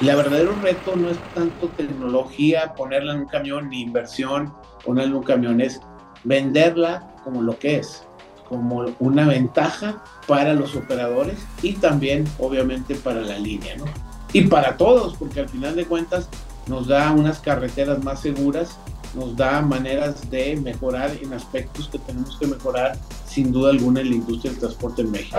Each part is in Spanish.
La verdadero reto no es tanto tecnología, ponerla en un camión, ni inversión, ponerla en un camión, es venderla como lo que es, como una ventaja para los operadores y también obviamente para la línea, ¿no? Y para todos, porque al final de cuentas nos da unas carreteras más seguras, nos da maneras de mejorar en aspectos que tenemos que mejorar sin duda alguna en la industria del transporte en México.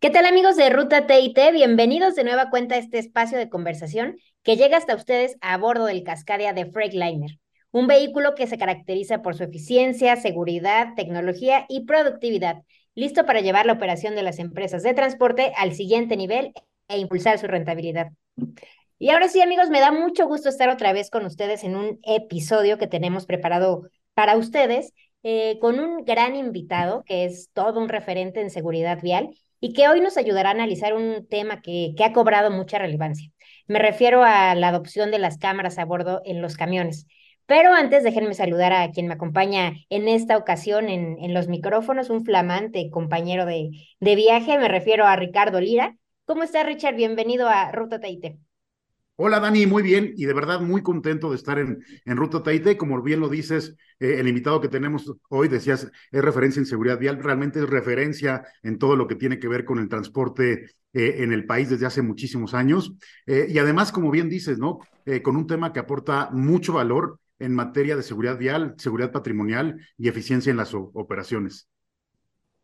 ¿Qué tal amigos de Ruta TIT? Bienvenidos de nueva cuenta a este espacio de conversación que llega hasta ustedes a bordo del Cascadia de Freightliner, un vehículo que se caracteriza por su eficiencia, seguridad, tecnología y productividad, listo para llevar la operación de las empresas de transporte al siguiente nivel e impulsar su rentabilidad. Y ahora sí amigos, me da mucho gusto estar otra vez con ustedes en un episodio que tenemos preparado para ustedes eh, con un gran invitado que es todo un referente en seguridad vial y que hoy nos ayudará a analizar un tema que, que ha cobrado mucha relevancia. Me refiero a la adopción de las cámaras a bordo en los camiones. Pero antes, déjenme saludar a quien me acompaña en esta ocasión en, en los micrófonos, un flamante compañero de, de, viaje. Me refiero a Ricardo Lira. ¿Cómo está, Richard? Bienvenido a Ruta Taite. Hola Dani, muy bien y de verdad muy contento de estar en, en Ruta Taite. Como bien lo dices, eh, el invitado que tenemos hoy, decías, es referencia en seguridad vial, realmente es referencia en todo lo que tiene que ver con el transporte eh, en el país desde hace muchísimos años. Eh, y además, como bien dices, ¿no? Con un tema que aporta mucho valor en materia de seguridad vial, seguridad patrimonial y eficiencia en las operaciones.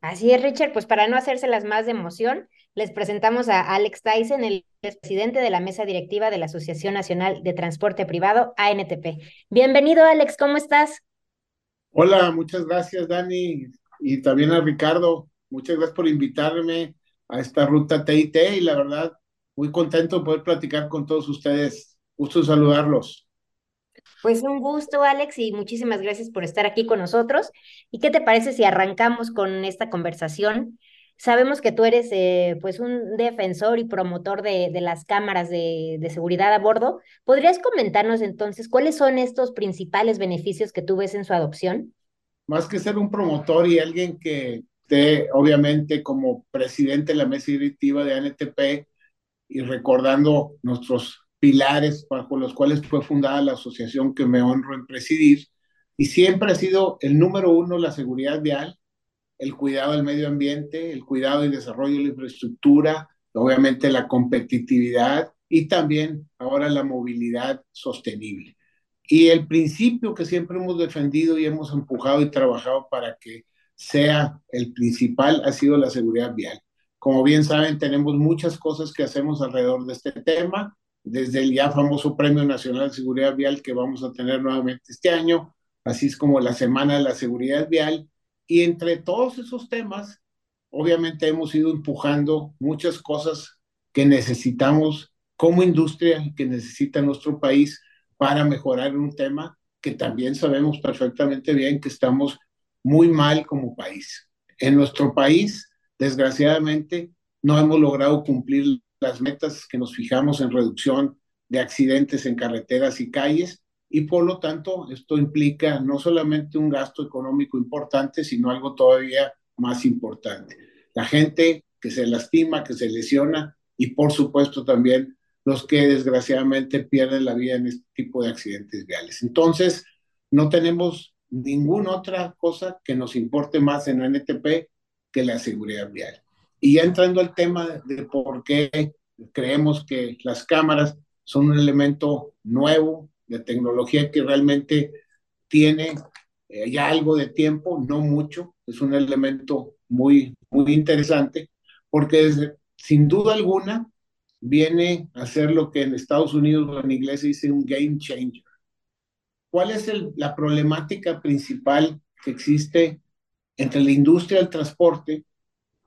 Así es, Richard, pues para no hacérselas más de emoción, les presentamos a Alex Tyson, el presidente de la mesa directiva de la Asociación Nacional de Transporte Privado, ANTP. Bienvenido, Alex, ¿cómo estás? Hola, muchas gracias, Dani, y también a Ricardo. Muchas gracias por invitarme a esta ruta TIT y la verdad, muy contento de poder platicar con todos ustedes. Gusto saludarlos. Pues un gusto, Alex, y muchísimas gracias por estar aquí con nosotros. ¿Y qué te parece si arrancamos con esta conversación? Sabemos que tú eres eh, pues un defensor y promotor de, las cámaras de, de, seguridad a bordo. ¿Podrías comentarnos entonces cuáles son estos principales beneficios que tú ves en su adopción? Más que ser un promotor y alguien que esté obviamente como presidente de la mesa directiva de ANTP y recordando nuestros pilares bajo los cuales fue fundada la asociación que me honro en presidir, y siempre ha sido el número uno la seguridad vial el cuidado del medio ambiente, el cuidado y desarrollo de la infraestructura, obviamente la competitividad y también ahora la movilidad sostenible. Y el principio que siempre hemos defendido y hemos empujado y trabajado para que sea el principal ha sido la seguridad vial. Como bien saben, tenemos muchas cosas que hacemos alrededor de este tema, desde el ya famoso Premio Nacional de Seguridad Vial que vamos a tener nuevamente este año, así es como la Semana de la Seguridad Vial, y entre todos esos temas, obviamente hemos ido empujando muchas cosas que necesitamos como industria y que necesita nuestro país para mejorar un tema que también sabemos perfectamente bien que estamos muy mal como país. En nuestro país, desgraciadamente, no hemos logrado cumplir las metas que nos fijamos en reducción de accidentes en carreteras y calles y por lo tanto esto implica no solamente un gasto económico importante, sino algo todavía más importante. La gente que se lastima, que se lesiona y por supuesto también los que desgraciadamente pierden la vida en este tipo de accidentes viales. Entonces, no tenemos ninguna otra cosa que nos importe más en NTP que la seguridad vial. Y ya entrando al tema de por qué creemos que las cámaras son un elemento nuevo, de tecnología que realmente tiene eh, ya algo de tiempo, no mucho, es un elemento muy, muy interesante, porque sin duda alguna viene a ser lo que en Estados Unidos en inglés se dice un game changer. ¿Cuál es la problemática principal que existe entre la industria del transporte,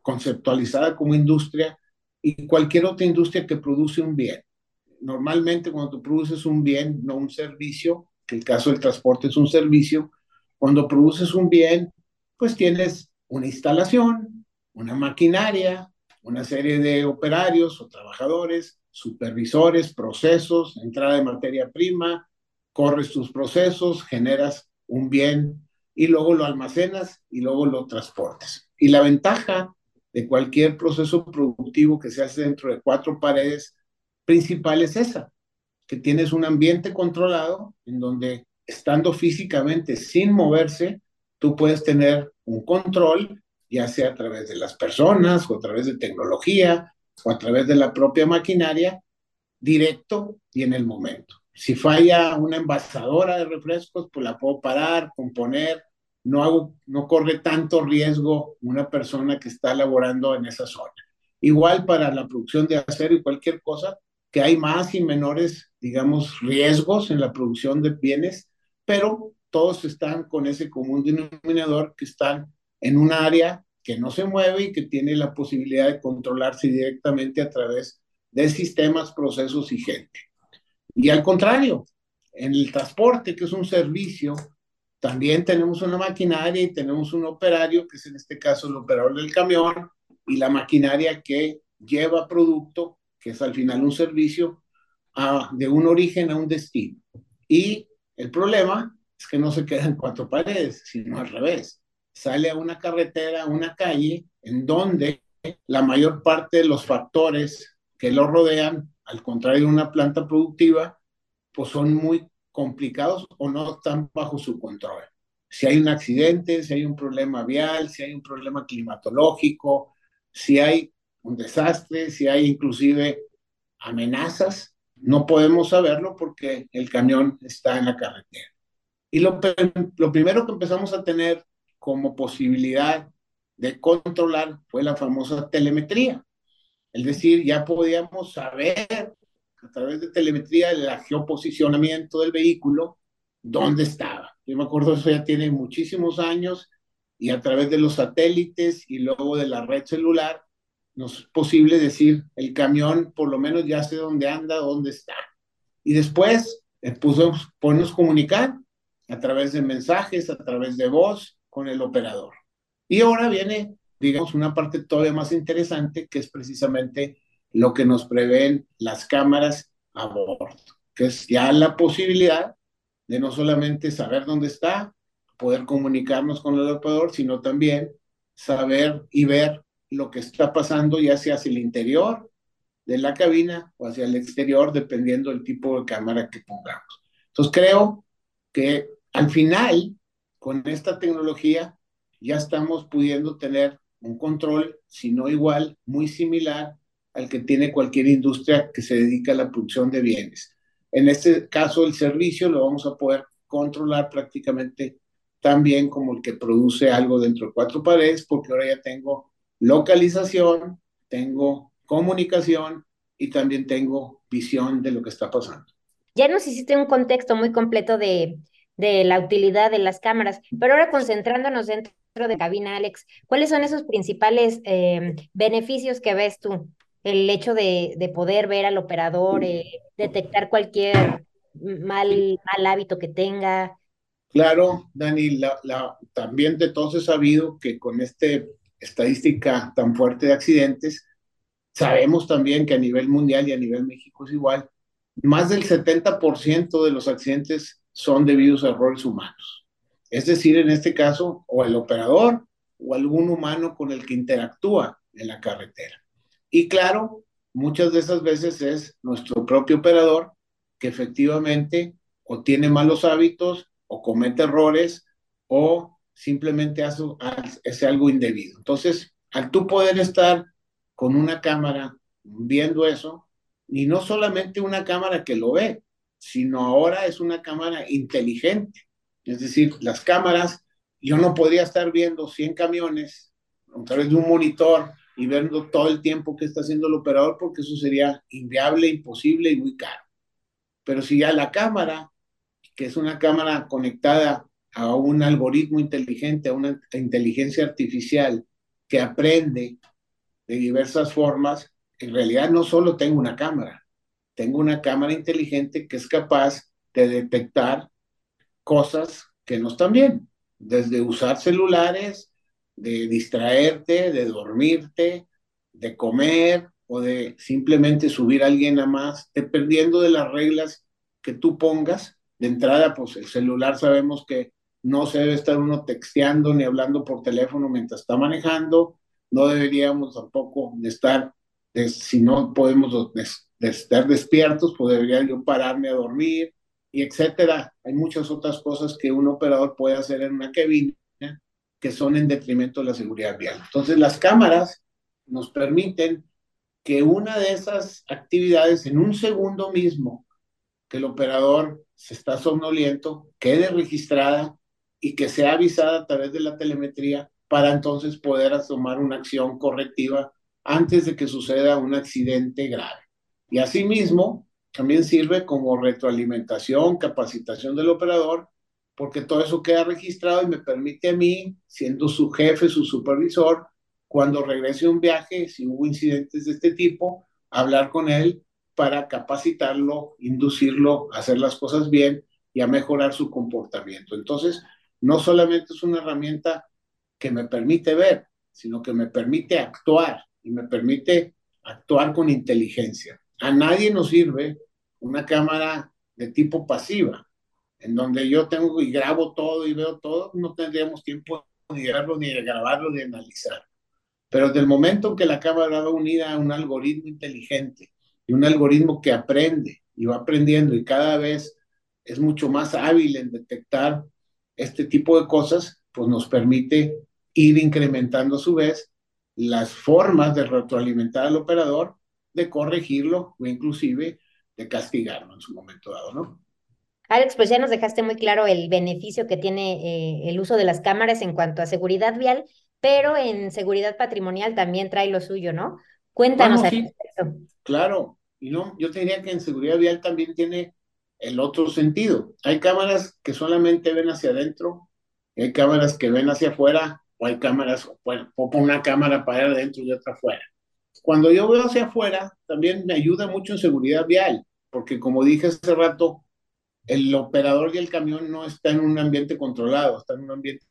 conceptualizada como industria, y cualquier otra industria que produce un bien. Normalmente cuando tú produces un bien, no un servicio, que el caso del transporte es un servicio, cuando produces un bien, pues tienes una instalación, una maquinaria, una serie de operarios o trabajadores, supervisores, procesos, entrada de materia prima, corres tus procesos, generas un bien y luego lo almacenas y luego lo transportes. Y la ventaja de cualquier proceso productivo que se hace dentro de cuatro paredes principal es esa, que tienes un ambiente controlado en donde estando físicamente sin moverse, tú puedes tener un control, ya sea a través de las personas o a través de tecnología o a través de la propia maquinaria, directo y en el momento. Si falla una envasadora de refrescos, pues la puedo parar, componer, no, hago, no corre tanto riesgo una persona que está laborando en esa zona. Igual para la producción de acero y cualquier cosa, que hay más y menores, digamos, riesgos en la producción de bienes, pero todos están con ese común denominador que están en un área que no se mueve y que tiene la posibilidad de controlarse directamente a través de sistemas, procesos y gente. Y al contrario, en el transporte, que es un servicio, también tenemos una maquinaria y tenemos un operario, que es en este caso el operador del camión, y la maquinaria que lleva producto, que es al final un servicio, de un origen a un destino. Y el problema es que no se queda en cuatro paredes, sino al revés. Sale a una carretera, a una calle, en donde la mayor parte de los factores que lo rodean, al contrario de una planta productiva, pues son muy complicados o no están bajo su control. Si hay un accidente, si hay un problema vial, si hay un problema climatológico, si hay un desastre, si hay inclusive amenazas, no podemos saberlo porque el camión está en la carretera. Y lo, lo primero que empezamos a tener como posibilidad de controlar fue la famosa telemetría. Es decir, ya podíamos saber a través de telemetría el geoposicionamiento del vehículo, dónde estaba. Yo me acuerdo, eso ya tiene muchísimos años y a través de los satélites y luego de la red celular, nos es posible decir, el camión por lo menos ya sé dónde anda, dónde está. Y después eh, puso, ponernos comunicar a través de mensajes, a través de voz con el operador. Y ahora viene, digamos, una parte todavía más interesante, que es precisamente lo que nos prevén las cámaras a bordo, que es ya la posibilidad de no solamente saber dónde está, poder comunicarnos con el operador, sino también saber y ver lo que está pasando, ya sea hacia el interior de la cabina o hacia el exterior, dependiendo del tipo de cámara que pongamos. Entonces creo que al final, con esta tecnología, ya estamos pudiendo tener un control, si no igual, muy similar al que tiene cualquier industria que se dedica a la producción de bienes. En este caso, el servicio lo vamos a poder controlar prácticamente tan bien como el que produce algo dentro de cuatro paredes, porque ahora ya tengo localización, tengo comunicación y también tengo visión de lo que está pasando. Ya nos hiciste un contexto muy completo de, de la utilidad de las cámaras, pero ahora concentrándonos dentro de cabina, Alex, ¿cuáles son esos principales eh, beneficios que ves tú? el hecho de, de poder ver al operador, eh, detectar cualquier mal, mal hábito que tenga. Claro, Dani, la, la, también de todos he sabido que con esta estadística tan fuerte de accidentes, sabemos también que a nivel mundial y a nivel México es igual, más del 70% de los accidentes son debidos a errores humanos. Es decir, en este caso, o el operador o algún humano con el que interactúa en la carretera. Y claro, muchas de esas veces es nuestro propio operador que efectivamente o tiene malos hábitos o comete errores o simplemente hace, hace algo indebido. Entonces, al tú poder estar con una cámara viendo eso, y no solamente una cámara que lo ve, sino ahora es una cámara inteligente. Es decir, las cámaras, yo no podría estar viendo 100 camiones a través de un monitor y viendo todo el tiempo que está haciendo el operador, porque eso sería inviable, imposible y muy caro. Pero si ya la cámara, que es una cámara conectada a un algoritmo inteligente, a una inteligencia artificial que aprende de diversas formas, en realidad no solo tengo una cámara, tengo una cámara inteligente que es capaz de detectar cosas que no están bien, desde usar celulares, de distraerte, de dormirte, de comer o de simplemente subir a alguien a más, dependiendo de las reglas que tú pongas. De entrada, pues el celular sabemos que no se debe estar uno texteando ni hablando por teléfono mientras está manejando, no deberíamos tampoco estar, si no podemos estar despiertos, pues yo pararme a dormir, y etcétera. Hay muchas otras cosas que un operador puede hacer en una cabina que son en detrimento de la seguridad vial. Entonces, las cámaras nos permiten que una de esas actividades en un segundo mismo que el operador se está somnoliento quede registrada y que sea avisada a través de la telemetría para entonces poder tomar una acción correctiva antes de que suceda un accidente grave. Y asimismo, también sirve como retroalimentación, capacitación del operador, porque todo eso queda registrado y me permite a mí, siendo su jefe, su supervisor, cuando regrese un viaje, si hubo incidentes de este tipo, hablar con él para capacitarlo, inducirlo a hacer las cosas bien y a mejorar su comportamiento. Entonces, no solamente es una herramienta que me permite ver, sino que me permite actuar y me permite actuar con inteligencia. A nadie nos sirve una cámara de tipo pasiva, en donde yo tengo y grabo todo y veo todo, no tendríamos tiempo ni de verlo, ni de grabarlo, ni de analizar. Pero desde el momento en que la cámara va unida a un algoritmo inteligente y un algoritmo que aprende y va aprendiendo y cada vez es mucho más hábil en detectar este tipo de cosas, pues nos permite ir incrementando a su vez las formas de retroalimentar al operador, de corregirlo o inclusive de castigarlo en su momento dado, ¿no? Alex, pues ya nos dejaste muy claro el beneficio que tiene eh, el uso de las cámaras en cuanto a seguridad vial, pero en seguridad patrimonial también trae lo suyo, ¿no? Cuéntanos sí, Claro, y no, yo te diría que en seguridad vial también tiene el otro sentido. Hay cámaras que solamente ven hacia adentro, hay cámaras que ven hacia afuera, o hay cámaras, bueno, pongo una cámara para adentro y otra afuera. Cuando yo veo hacia afuera, también me ayuda mucho en seguridad vial, porque como dije hace rato, el operador y el camión no está en un ambiente controlado, está en un ambiente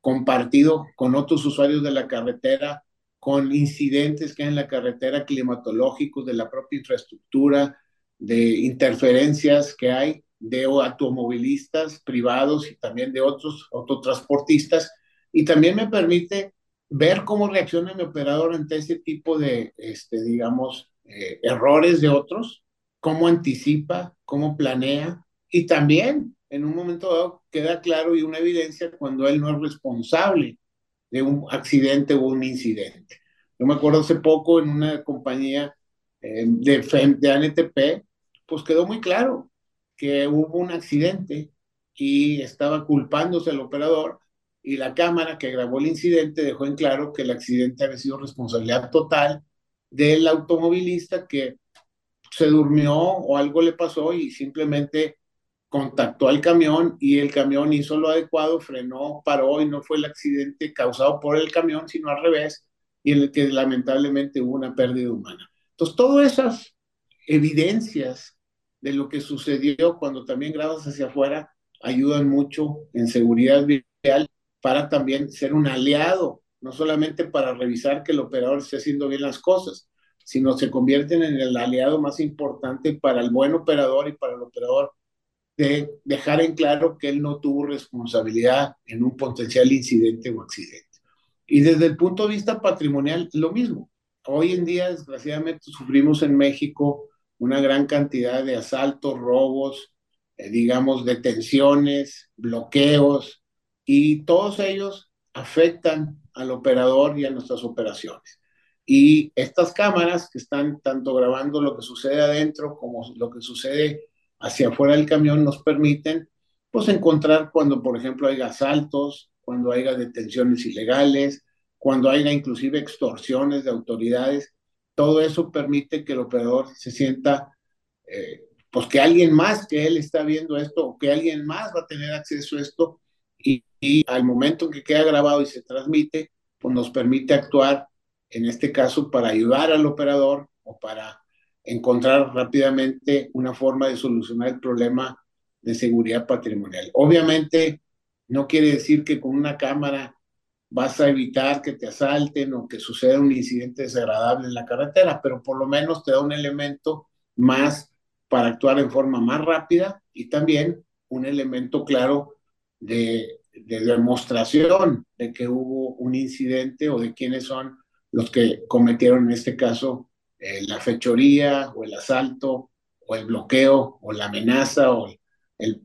compartido con otros usuarios de la carretera, con incidentes que hay en la carretera climatológicos, de la propia infraestructura, de interferencias que hay de automovilistas privados y también de otros autotransportistas. Y también me permite ver cómo reacciona mi operador ante ese tipo de, este, digamos, eh, errores de otros, cómo anticipa, cómo planea. Y también, en un momento dado, queda claro y una evidencia cuando él no es responsable de un accidente o un incidente. Yo me acuerdo hace poco en una compañía eh, de, de ANTP, pues quedó muy claro que hubo un accidente y estaba culpándose el operador y la cámara que grabó el incidente dejó en claro que el accidente había sido responsabilidad total del automovilista que se durmió o algo le pasó y simplemente contactó al camión y el camión hizo lo adecuado, frenó, paró y no fue el accidente causado por el camión, sino al revés, y en el que lamentablemente hubo una pérdida humana. Entonces, todas esas evidencias de lo que sucedió cuando también grabas hacia afuera ayudan mucho en seguridad vial para también ser un aliado, no solamente para revisar que el operador esté haciendo bien las cosas, sino se convierten en el aliado más importante para el buen operador y para el operador de dejar en claro que él no tuvo responsabilidad en un potencial incidente o accidente. Y desde el punto de vista patrimonial, lo mismo. Hoy en día, desgraciadamente, sufrimos en México una gran cantidad de asaltos, robos, eh, digamos, detenciones, bloqueos, y todos ellos afectan al operador y a nuestras operaciones. Y estas cámaras que están tanto grabando lo que sucede adentro como lo que sucede hacia afuera del camión nos permiten pues encontrar cuando, por ejemplo, haya asaltos, cuando haya detenciones ilegales, cuando haya inclusive extorsiones de autoridades todo eso permite que el operador se sienta, eh, pues que alguien más que él está viendo esto, o que alguien más va a tener acceso a esto, y, al momento en que queda grabado y se transmite, pues nos permite actuar, en este caso, para ayudar al operador o para encontrar rápidamente una forma de solucionar el problema de seguridad patrimonial. Obviamente, no quiere decir que con una cámara vas a evitar que te asalten o que suceda un incidente desagradable en la carretera, pero por lo menos te da un elemento más para actuar en forma más rápida y también un elemento claro de, demostración de que hubo un incidente o de quiénes son los que cometieron en este caso eh, la fechoría o el asalto o el bloqueo o la amenaza o el,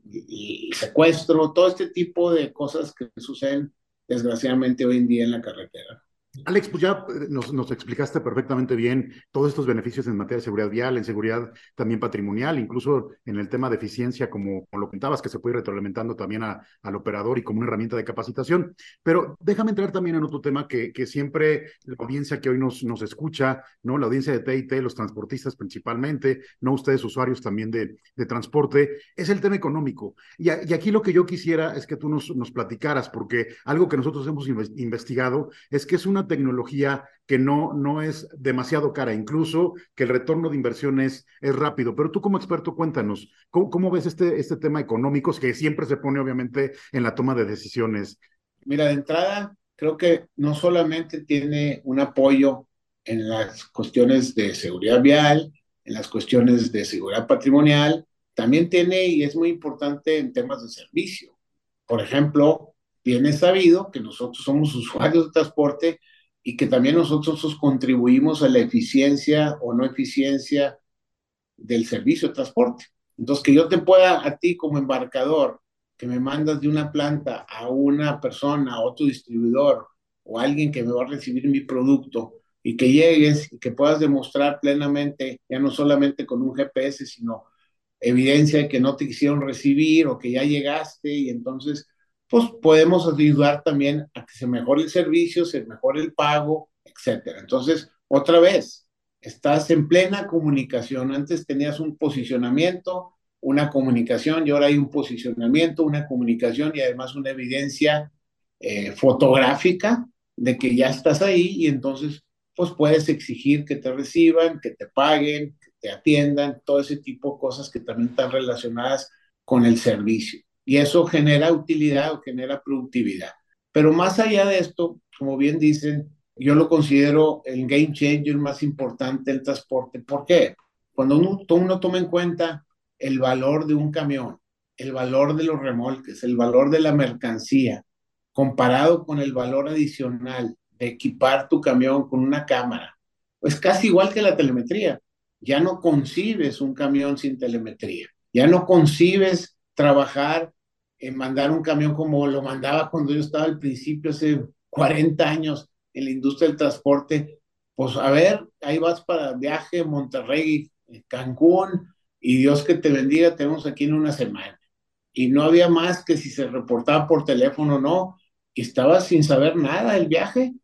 secuestro, todo este tipo de cosas que suceden desgraciadamente hoy en día en la carretera. Alex, pues ya eh, nos, nos, explicaste perfectamente bien todos estos beneficios en materia de seguridad vial, en seguridad también patrimonial, incluso en el tema de eficiencia, como, como lo contabas, que se puede ir retroalimentando también a, al operador y como una herramienta de capacitación. Pero déjame entrar también en otro tema que, que siempre la audiencia que hoy nos, nos escucha, ¿no? La audiencia de TIT, los transportistas principalmente, no ustedes usuarios también de, de transporte, es el tema económico. Y, y, aquí lo que yo quisiera es que tú nos, nos platicaras, porque algo que nosotros hemos investigado es que es una tecnología que no, no es demasiado cara, incluso que el retorno de inversión es, rápido. Pero tú como experto, cuéntanos, ¿cómo, ves este, este tema económico que siempre se pone obviamente en la toma de decisiones? Mira, de entrada, creo que no solamente tiene un apoyo en las cuestiones de seguridad vial, en las cuestiones de seguridad patrimonial, también tiene y es muy importante en temas de servicio. Por ejemplo, tiene sabido que nosotros somos usuarios de transporte y que también nosotros contribuimos a la eficiencia o no eficiencia del servicio de transporte. Entonces, que yo te pueda a ti como embarcador, que me mandas de una planta a una persona, a otro distribuidor o alguien que me va a recibir mi producto y que llegues y que puedas demostrar plenamente, ya no solamente con un GPS, sino evidencia de que no te quisieron recibir o que ya llegaste y entonces pues podemos ayudar también a que se mejore el servicio, se mejore el pago, etcétera. Entonces, otra vez, estás en plena comunicación. Antes tenías un posicionamiento, una comunicación, y ahora hay un posicionamiento, una comunicación y además una evidencia eh, fotográfica de que ya estás ahí y entonces pues puedes exigir que te reciban, que te paguen, que te atiendan, todo ese tipo de cosas que también están relacionadas con el servicio y eso genera utilidad o genera productividad. Pero más allá de esto, como bien dicen, yo lo considero el game changer más importante del transporte. ¿Por qué? Cuando uno, uno toma en cuenta el valor de un camión, el valor de los remolques, el valor de la mercancía, comparado con el valor adicional de equipar tu camión con una cámara, pues casi igual que la telemetría. Ya no concibes un camión sin telemetría, ya no concibes trabajar en mandar un camión como lo mandaba cuando yo estaba al principio, hace 40 años, en la industria del transporte, pues a ver, ahí vas para viaje Monterrey, Cancún, y Dios que te bendiga, tenemos aquí en una semana. Y no había más que si se reportaba por teléfono o no, y estaba sin saber nada del viaje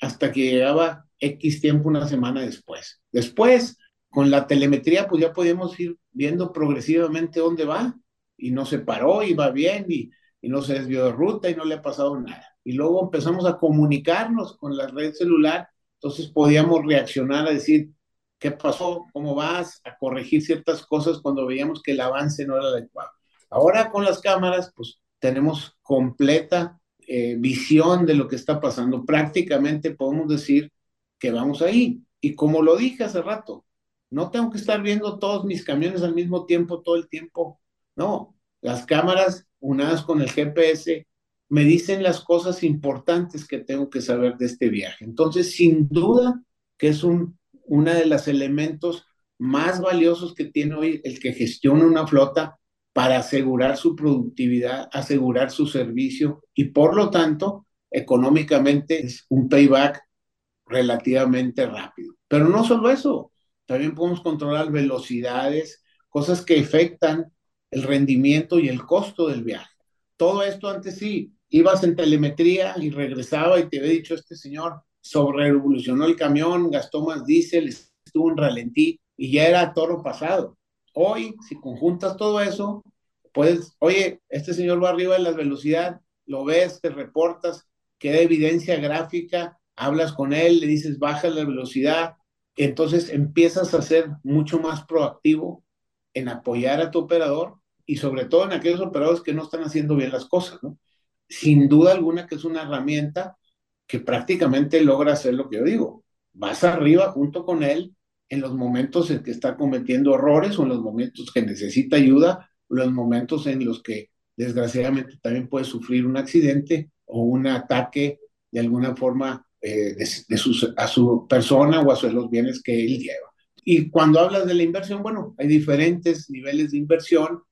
hasta que llegaba X tiempo una semana después. Después, con la telemetría, pues ya podíamos ir viendo progresivamente dónde va y no se paró, iba bien y, y no se desvió de ruta y no le ha pasado nada. Y luego empezamos a comunicarnos con la red celular, entonces podíamos reaccionar a decir, ¿qué pasó? ¿Cómo vas? A corregir ciertas cosas cuando veíamos que el avance no era adecuado. Ahora con las cámaras, pues tenemos completa eh, visión de lo que está pasando. Prácticamente podemos decir que vamos ahí. Y como lo dije hace rato, no tengo que estar viendo todos mis camiones al mismo tiempo, todo el tiempo. No, las cámaras unadas con el GPS me dicen las cosas importantes que tengo que saber de este viaje. Entonces, sin duda que es un, una de los elementos más valiosos que tiene hoy el que gestiona una flota para asegurar su productividad, asegurar su servicio y por lo tanto, económicamente es un payback relativamente rápido. Pero no solo eso, también podemos controlar velocidades, cosas que afectan el rendimiento y el costo del viaje. Todo esto antes sí, ibas en telemetría y regresaba y te había dicho este señor, sobre revolucionó el camión, gastó más diésel, estuvo en ralentí y ya era toro pasado. Hoy, si conjuntas todo eso, pues, oye, este señor va arriba de la velocidad, lo ves, te reportas, queda evidencia gráfica, hablas con él, le dices baja la velocidad, entonces empiezas a ser mucho más proactivo en apoyar a tu operador y sobre todo en aquellos operadores que no están haciendo bien las cosas, ¿no? Sin duda alguna que es una herramienta que prácticamente logra hacer lo que yo digo. Vas arriba junto con él en los momentos en que está cometiendo errores o en los momentos que necesita ayuda, los momentos en los que desgraciadamente también puede sufrir un accidente o un ataque de alguna forma eh, de, a su persona o a los bienes que él lleva. Y cuando hablas de la inversión, bueno, hay diferentes niveles de inversión.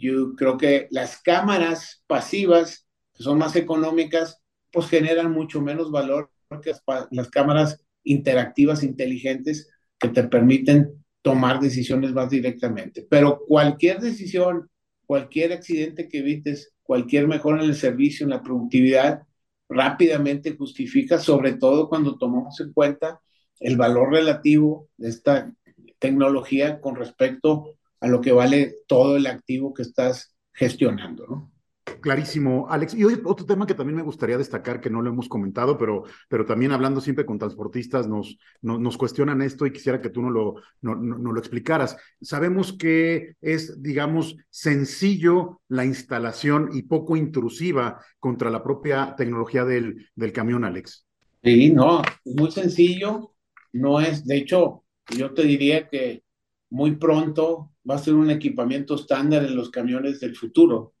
Yo creo que las cámaras pasivas, que son más económicas, pues generan mucho menos valor que las cámaras interactivas inteligentes que te permiten tomar decisiones más directamente. Pero cualquier decisión, cualquier accidente que evites, cualquier mejora en el servicio, en la productividad, rápidamente justifica, sobre todo cuando tomamos en cuenta el valor relativo de esta tecnología con respecto a lo que vale todo el activo que estás gestionando, ¿no? Clarísimo, Alex. Y hoy otro tema que también me gustaría destacar, que no lo hemos comentado, pero, pero también hablando siempre con transportistas, nos, nos cuestionan esto y quisiera que tú no lo, no, no, lo explicaras. Sabemos que es, digamos, sencillo la instalación y poco intrusiva contra la propia tecnología del, del camión, Alex. Sí, no, muy sencillo. No es, de hecho, yo te diría que muy pronto va a ser un equipamiento estándar en los camiones del futuro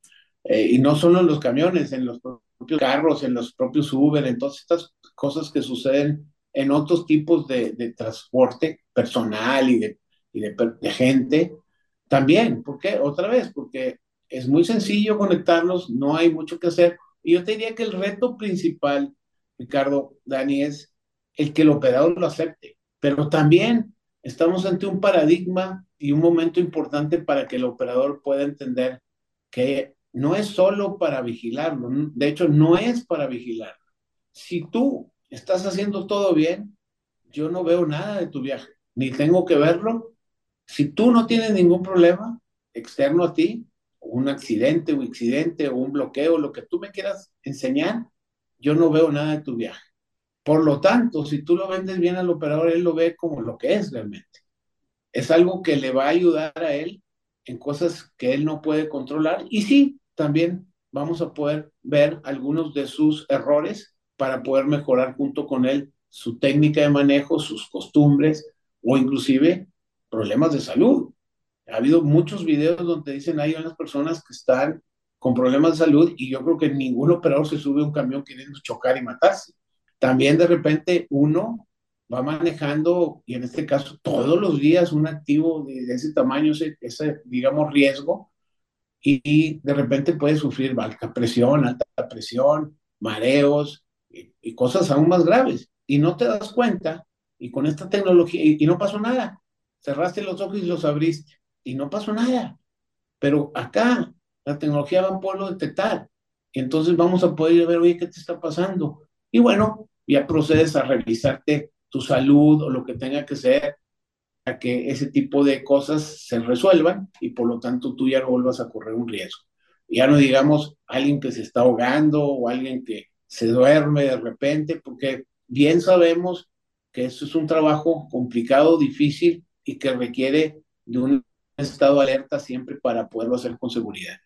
eh, y no solo en los camiones, en los propios carros, en los propios Uber, en todas estas cosas que suceden en otros tipos de, de transporte personal y, de, y de, de, gente. También, ¿por qué? Otra vez, porque es muy sencillo conectarlos, no hay mucho que hacer. Y yo te diría que el reto principal, Ricardo, Dani, es el que el operador lo acepte. Pero también estamos ante un paradigma y un momento importante para que el operador pueda entender que no es solo para vigilarlo, de hecho no es para vigilarlo. Si tú estás haciendo todo bien, yo no veo nada de tu viaje, ni tengo que verlo. Si tú no tienes ningún problema externo a ti, un accidente o accidente o un bloqueo, lo que tú me quieras enseñar, yo no veo nada de tu viaje. Por lo tanto, si tú lo vendes bien al operador, él lo ve como lo que es realmente. Es algo que le va a ayudar a él en cosas que él no puede controlar. Y sí, también vamos a poder ver algunos de sus errores para poder mejorar junto con él su técnica de manejo, sus costumbres o inclusive problemas de salud. Ha habido muchos videos donde dicen hay unas personas que están con problemas de salud y yo creo que ningún operador se sube a un camión queriendo chocar y matarse. También de repente uno va manejando, y en este caso todos los días un activo de, ese tamaño, ese, digamos, riesgo, y, de repente puede sufrir baja presión, alta presión, mareos y, cosas aún más graves. Y no te das cuenta, y con esta tecnología, y, no pasó nada. Cerraste los ojos y los abriste, y no pasó nada. Pero acá la tecnología va a poderlo detectar. Entonces vamos a poder ver, oye, ¿qué te está pasando? Y bueno, ya procedes a revisarte tu salud o lo que tenga que ser a que ese tipo de cosas se resuelvan y por lo tanto tú ya no vuelvas a correr un riesgo. Ya no digamos alguien que se está ahogando o alguien que se duerme de repente, porque bien sabemos que eso es un trabajo complicado, difícil y que requiere de un estado alerta siempre para poderlo hacer con seguridad.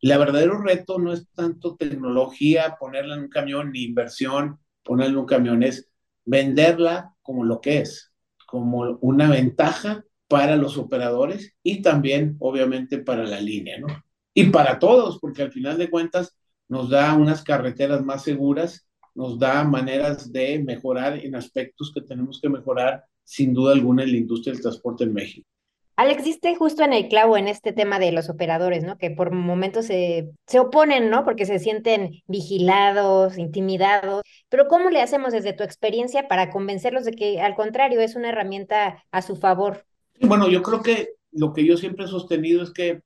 El verdadero reto no es tanto tecnología, ponerla en un camión, ni inversión, ponerla en un camión, es venderla como lo que es, como una ventaja para los operadores y también, obviamente, para la línea, ¿no? Y para todos, porque al final de cuentas nos da unas carreteras más seguras, nos da maneras de mejorar en aspectos que tenemos que mejorar, sin duda alguna, en la industria del transporte en México. Alex, diste justo en el clavo en este tema de los operadores, ¿no? Que por momentos se, se oponen, ¿no? Porque se sienten vigilados, intimidados. Pero ¿cómo le hacemos desde tu experiencia para convencerlos de que al contrario es una herramienta a su favor? Bueno, yo creo que lo que yo siempre he sostenido es que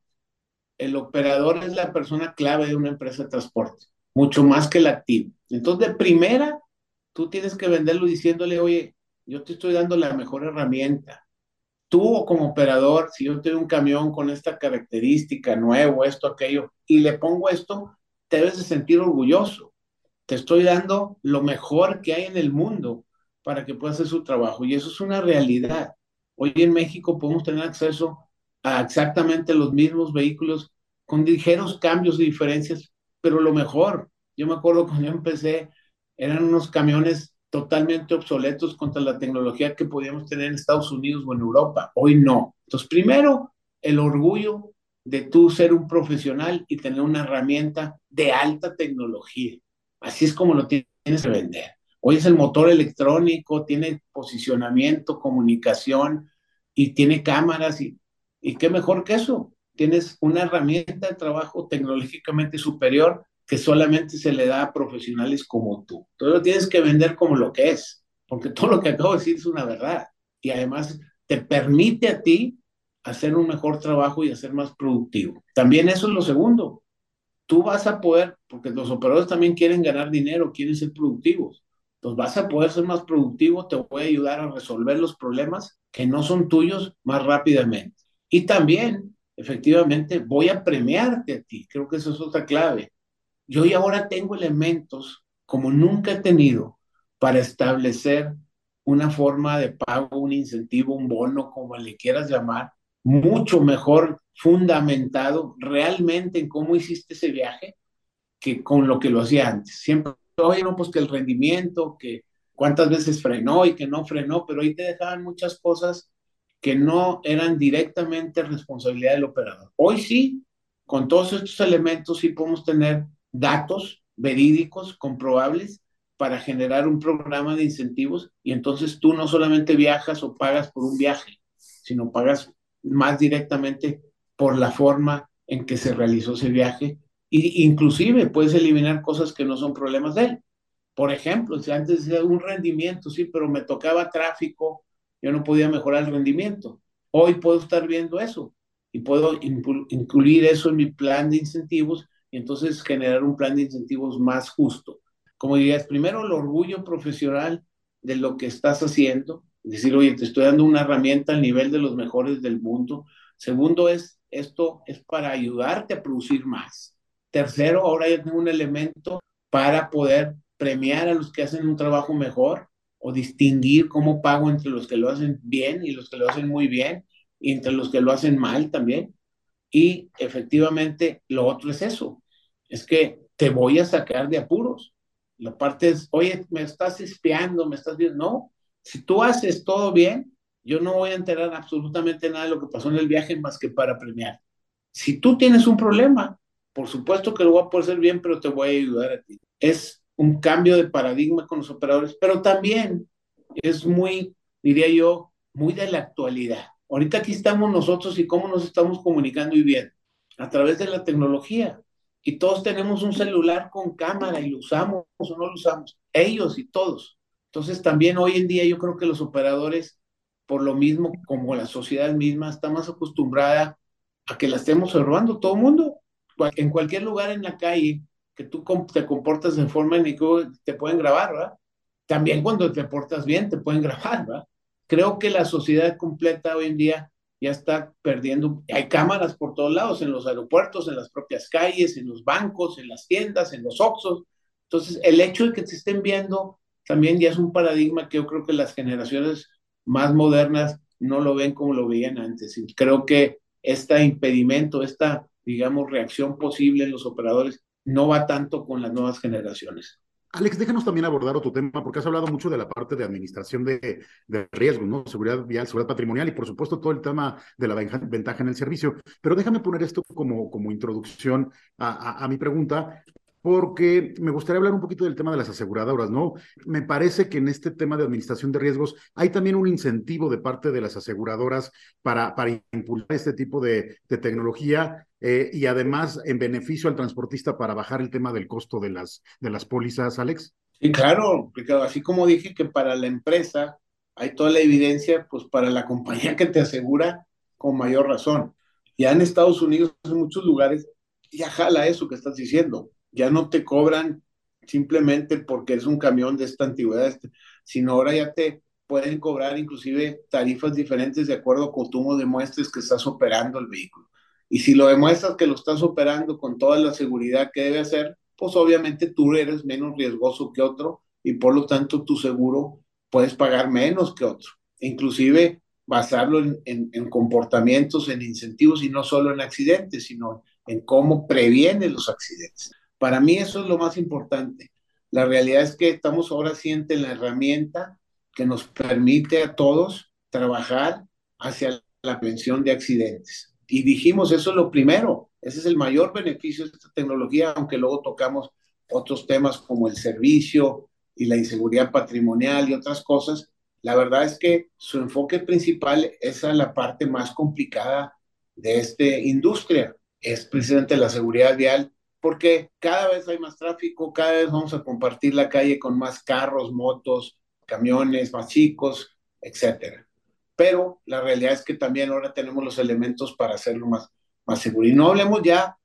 el operador es la persona clave de una empresa de transporte, mucho más que el activo. Entonces, de primera, tú tienes que venderlo diciéndole, oye, yo te estoy dando la mejor herramienta tú como operador, si yo tengo un camión con esta característica, nuevo, esto, aquello, y le pongo esto, te debes de sentir orgulloso. Te estoy dando lo mejor que hay en el mundo. para que pueda hacer su trabajo. Y eso es una realidad. Hoy en México podemos tener acceso a exactamente los mismos vehículos con ligeros cambios y diferencias, pero lo mejor, yo me acuerdo cuando yo empecé, eran unos camiones totalmente obsoletos contra la tecnología que podíamos tener en Estados Unidos o en Europa. Hoy no. Entonces, primero, el orgullo de tú ser un profesional y tener una herramienta de alta tecnología. Así es como lo tienes que vender. Hoy es el motor electrónico, tiene posicionamiento, comunicación y tiene cámaras y, y qué mejor que eso. Tienes una herramienta de trabajo tecnológicamente superior que solamente se le da a profesionales como tú. Entonces lo tienes que vender como lo que es, porque todo lo que acabo de decir es una verdad. Y además te permite a ti hacer un mejor trabajo y hacer más productivo. También eso es lo segundo. Tú vas a poder, porque los operadores también quieren ganar dinero, quieren ser productivos. Entonces vas a poder ser más productivo, te a ayudar a resolver los problemas que no son tuyos más rápidamente. Y también, efectivamente, voy a premiarte a ti. Creo que eso es otra clave. Yo hoy ahora tengo elementos como nunca he tenido para establecer una forma de pago, un incentivo, un bono, como le quieras llamar, mucho mejor fundamentado realmente en cómo hiciste ese viaje que con lo que lo hacía antes. Siempre, oye, no, pues que el rendimiento, que cuántas veces frenó y que no frenó, pero ahí te dejaban muchas cosas que no eran directamente responsabilidad del operador. Hoy sí, con todos estos elementos sí podemos tener datos verídicos, comprobables, para generar un programa de incentivos y entonces tú no solamente viajas o pagas por un viaje, sino pagas más directamente por la forma en que se realizó ese viaje e inclusive puedes eliminar cosas que no son problemas de él. Por ejemplo, si antes decía un rendimiento, sí, pero me tocaba tráfico, yo no podía mejorar el rendimiento. Hoy puedo estar viendo eso y puedo incluir eso en mi plan de incentivos y entonces generar un plan de incentivos más justo. Como dirías, primero el orgullo profesional de lo que estás haciendo, decir, oye, te estoy dando una herramienta al nivel de los mejores del mundo. Segundo es, esto es para ayudarte a producir más. Tercero, ahora ya tengo un elemento para poder premiar a los que hacen un trabajo mejor o distinguir cómo pago entre los que lo hacen bien y los que lo hacen muy bien y entre los que lo hacen mal también. Y efectivamente, lo otro es eso, es que te voy a sacar de apuros. La parte es, oye, me estás espiando, me estás viendo. No, si tú haces todo bien, yo no voy a enterar absolutamente nada de lo que pasó en el viaje más que para premiar. Si tú tienes un problema, por supuesto que lo voy a poder hacer bien, pero te voy a ayudar a ti. Es un cambio de paradigma con los operadores, pero también es muy, diría yo, muy de la actualidad. Ahorita aquí estamos nosotros y cómo nos estamos comunicando y bien, a través de la tecnología. Y todos tenemos un celular con cámara y lo usamos o no lo usamos, ellos y todos. Entonces también hoy en día yo creo que los operadores, por lo mismo como la sociedad misma, está más acostumbrada a que la estemos observando todo el mundo. En cualquier lugar en la calle que tú te comportas de forma en que te pueden grabar, ¿verdad? También cuando te portas bien te pueden grabar, ¿verdad? Creo que la sociedad completa hoy en día ya está perdiendo, hay cámaras por todos lados, en los aeropuertos, en las propias calles, en los bancos, en las tiendas, en los oxos. Entonces, el hecho de que te estén viendo también ya es un paradigma que yo creo que las generaciones más modernas no lo ven como lo veían antes. Y creo que este impedimento, esta, digamos, reacción posible en los operadores no va tanto con las nuevas generaciones. Alex, déjanos también abordar otro tema, porque has hablado mucho de la parte de administración de, de riesgos, ¿no? Seguridad vial, seguridad patrimonial y, por supuesto, todo el tema de la ventaja en el servicio. Pero déjame poner esto como, como introducción a, mi pregunta, porque me gustaría hablar un poquito del tema de las aseguradoras, ¿no? Me parece que en este tema de administración de riesgos hay también un incentivo de parte de las aseguradoras para, para impulsar este tipo de, tecnología eh, y además en beneficio al transportista para bajar el tema del costo de las, de las pólizas, Alex? Sí, claro, Ricardo, así como dije que para la empresa hay toda la evidencia, pues para la compañía que te asegura con mayor razón. Ya en Estados Unidos, en muchos lugares, ya jala eso que estás diciendo. Ya no te cobran simplemente porque es un camión de esta antigüedad, este, sino ahora ya te pueden cobrar inclusive tarifas diferentes de acuerdo con cómo demuestres que estás operando el vehículo. Y si lo demuestras que lo estás operando con toda la seguridad que debe hacer, pues obviamente tú eres menos riesgoso que otro y por lo tanto tu seguro puedes pagar menos que otro. Inclusive basarlo en, en, comportamientos, en incentivos y no solo en accidentes, sino en cómo previene los accidentes. Para mí eso es lo más importante. La realidad es que estamos ahora siente en la herramienta que nos permite a todos trabajar hacia la prevención de accidentes. Y dijimos, eso es lo primero, ese es el mayor beneficio de esta tecnología, aunque luego tocamos otros temas como el servicio y la inseguridad patrimonial y otras cosas. La verdad es que su enfoque principal es a la parte más complicada de esta industria, es precisamente la seguridad vial porque cada vez hay más tráfico, cada vez vamos a compartir la calle con más carros, motos, camiones más chicos, etcétera. Pero la realidad es que también ahora tenemos los elementos para hacerlo más, más seguro. Y no hablemos ya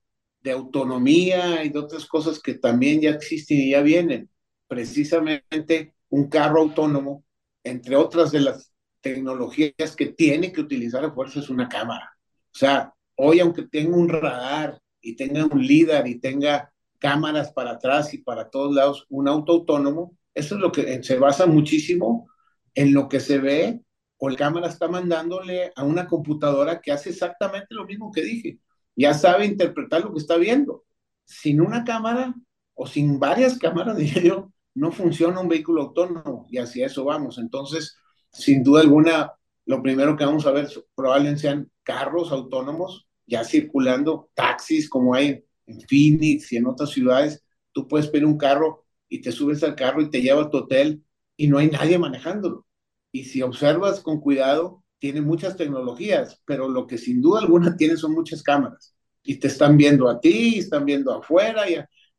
de autonomía y de otras cosas que también ya existen y ya vienen. Precisamente un carro autónomo, entre otras de las tecnologías que tiene que utilizar a fuerza, es una cámara. O sea, hoy aunque tenga un radar y tenga un líder y tenga cámaras para atrás y para todos lados, un auto autónomo, eso es lo que se basa muchísimo en lo que se ve o la cámara está mandándole a una computadora que hace exactamente lo mismo que dije. Ya sabe interpretar lo que está viendo. Sin una cámara o sin varias cámaras, diría yo, no funciona un vehículo autónomo y hacia eso vamos. Entonces, sin duda alguna, lo primero que vamos a ver probablemente sean carros autónomos ya circulando taxis como hay en Phoenix y en otras ciudades, tú puedes pedir un carro y te subes al carro y te lleva a tu hotel y no hay nadie manejándolo. Y si observas con cuidado, tiene muchas tecnologías, pero lo que sin duda alguna tiene son muchas cámaras. Y te están viendo a ti, están viendo afuera. Y,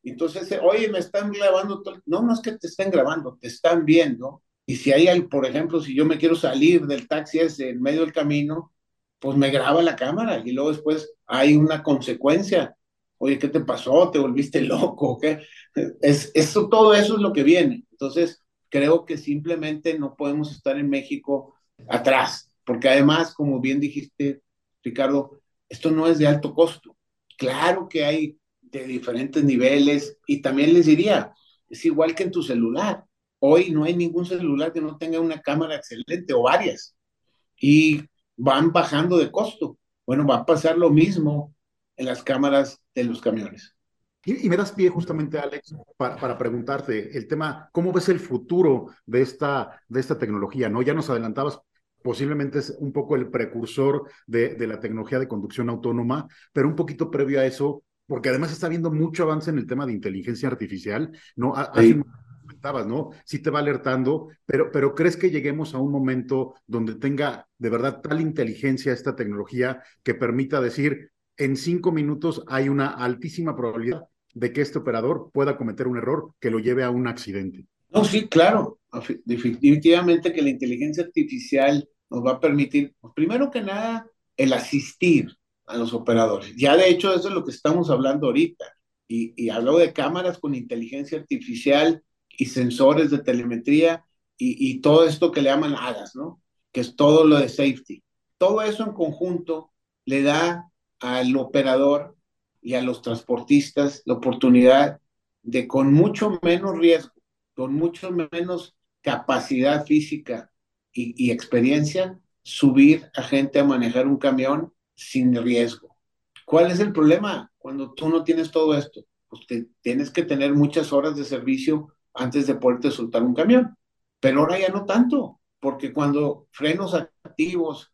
entonces, oye, me están grabando. No, no es que te estén grabando, te están viendo. Y si hay, por ejemplo, si yo me quiero salir del taxi ese en medio del camino, pues me graba la cámara y luego después hay una consecuencia. Oye, ¿qué te pasó? ¿Te volviste loco? ¿Qué? Es, eso, todo eso es lo que viene. Entonces, creo que simplemente no podemos estar en México atrás, porque además, como bien dijiste, Ricardo, esto no es de alto costo. Claro que hay de diferentes niveles y también les diría, es igual que en tu celular. Hoy no hay ningún celular que no tenga una cámara excelente o varias. Y van bajando de costo. Bueno, va a pasar lo mismo en las cámaras de los camiones. Y, me das pie justamente, Alex, para, para, preguntarte el tema, ¿cómo ves el futuro de esta, de esta tecnología? ¿no? Ya nos adelantabas, posiblemente es un poco el precursor de, de la tecnología de conducción autónoma, pero un poquito previo a eso, porque además está habiendo mucho avance en el tema de inteligencia artificial, ¿no? Sí. ¿No? Sí te va alertando, pero, pero ¿crees que lleguemos a un momento donde tenga de verdad tal inteligencia esta tecnología que permita decir, en cinco minutos hay una altísima probabilidad de que este operador pueda cometer un error que lo lleve a un accidente? No, sí, claro. Definitivamente que la inteligencia artificial nos va a permitir, pues, primero que nada, el asistir a los operadores. Ya de hecho, eso es lo que estamos hablando ahorita. Y hablo de cámaras con inteligencia artificial y sensores de telemetría y, todo esto que le llaman HADAS, ¿no? Que es todo lo de safety. Todo eso en conjunto le da al operador y a los transportistas la oportunidad de con mucho menos riesgo, con mucho menos capacidad física y, experiencia, subir a gente a manejar un camión sin riesgo. ¿Cuál es el problema cuando tú no tienes todo esto? Pues tienes que tener muchas horas de servicio antes de poderte soltar un camión. Pero ahora ya no tanto, porque cuando frenos activos,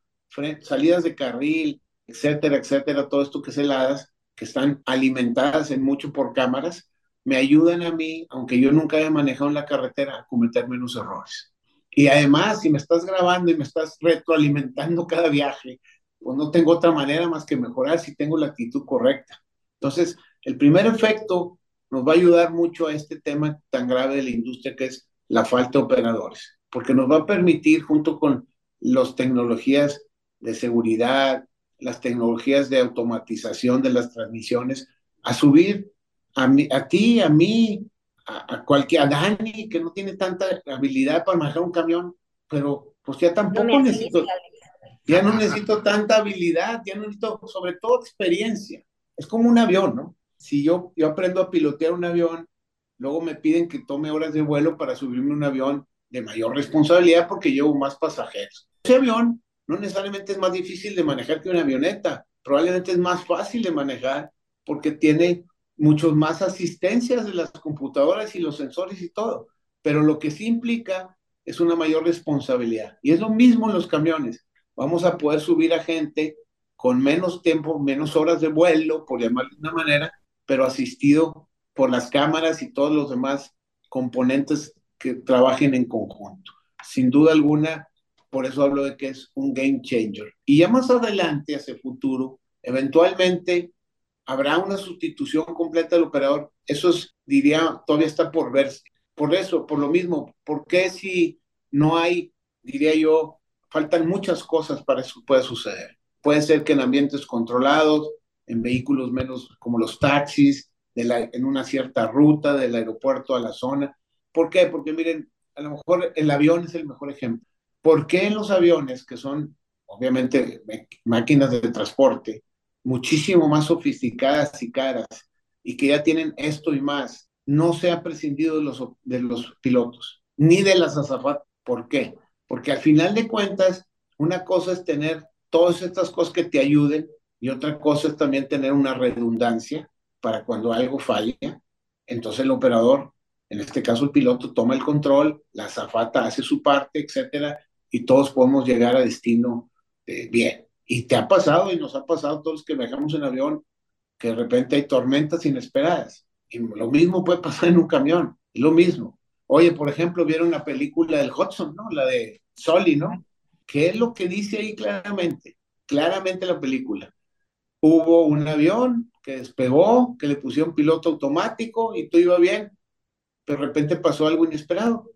salidas de carril, etcétera, etcétera, todo esto que es heladas, que están alimentadas en mucho por cámaras, me ayudan a mí, aunque yo nunca haya manejado en la carretera, a cometer menos errores. Y además, si me estás grabando y me estás retroalimentando cada viaje, pues no tengo otra manera más que mejorar si tengo la actitud correcta. Entonces, el primer efecto nos va a ayudar mucho a este tema tan grave de la industria que es la falta de operadores, porque nos va a permitir, junto con las tecnologías de seguridad, las tecnologías de automatización de las transmisiones, a subir a, a ti, a mí, a, a, cualquier, a Dani, que no tiene tanta habilidad para manejar un camión, pero pues ya tampoco no necesito, ya no necesito tanta habilidad, ya no necesito sobre todo experiencia. Es como un avión, ¿no? Si yo, yo aprendo a pilotear un avión, luego me piden que tome horas de vuelo para subirme un avión de mayor responsabilidad porque llevo más pasajeros. Ese avión no necesariamente es más difícil de manejar que una avioneta, probablemente es más fácil de manejar porque tiene muchos más asistencias de las computadoras y los sensores y todo, pero lo que sí implica es una mayor responsabilidad. Y es lo mismo en los camiones. Vamos a poder subir a gente con menos tiempo, menos horas de vuelo, por llamarlo de una manera, pero asistido por las cámaras y todos los demás componentes que trabajen en conjunto. Sin duda alguna, por eso hablo de que es un game changer. Y ya más adelante, hacia el futuro, eventualmente habrá una sustitución completa del operador. Eso es, diría, todavía está por verse. Por eso, por lo mismo, ¿por qué si no hay, diría yo, faltan muchas cosas para eso pueda suceder? Puede ser que en ambientes controlados, en vehículos menos como los taxis, en una cierta ruta del aeropuerto a la zona. ¿Por qué? Porque miren, a lo mejor el avión es el mejor ejemplo. ¿Por qué en los aviones, que son obviamente máquinas de transporte, muchísimo más sofisticadas y caras, y que ya tienen esto y más, no se ha prescindido de los, de los pilotos, ni de las azafatas? ¿Por qué? Porque al final de cuentas, una cosa es tener todas estas cosas que te ayuden y otra cosa es también tener una redundancia para cuando algo falla. Entonces el operador, en este caso el piloto, toma el control, la azafata hace su parte, etcétera, y todos podemos llegar a destino eh, bien. Y te ha pasado y nos ha pasado a todos los que viajamos en avión que de repente hay tormentas inesperadas. Y lo mismo puede pasar en un camión, lo mismo. Oye, por ejemplo, vieron la película del Hudson, ¿no? La de Sully, ¿no? ¿Qué es lo que dice ahí claramente? Claramente la película. Hubo un avión que despegó, que le pusieron piloto automático y todo iba bien, pero de repente pasó algo inesperado.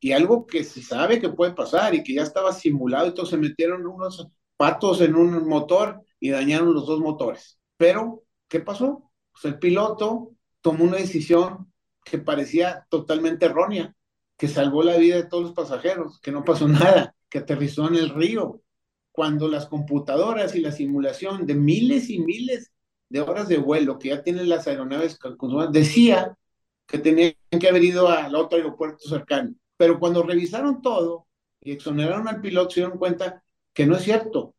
Y algo que se sabe que puede pasar y que ya estaba simulado, todos se metieron unos patos en un motor y dañaron los dos motores. Pero, ¿qué pasó? Pues el piloto tomó una decisión que parecía totalmente errónea, que salvó la vida de todos los pasajeros, que no pasó nada, que aterrizó en el río, cuando las computadoras y la simulación de miles y miles de horas de vuelo que ya tienen las aeronaves decía que tenían que haber ido al otro aeropuerto cercano. Pero cuando revisaron todo y exoneraron al piloto, se dieron cuenta que no es cierto,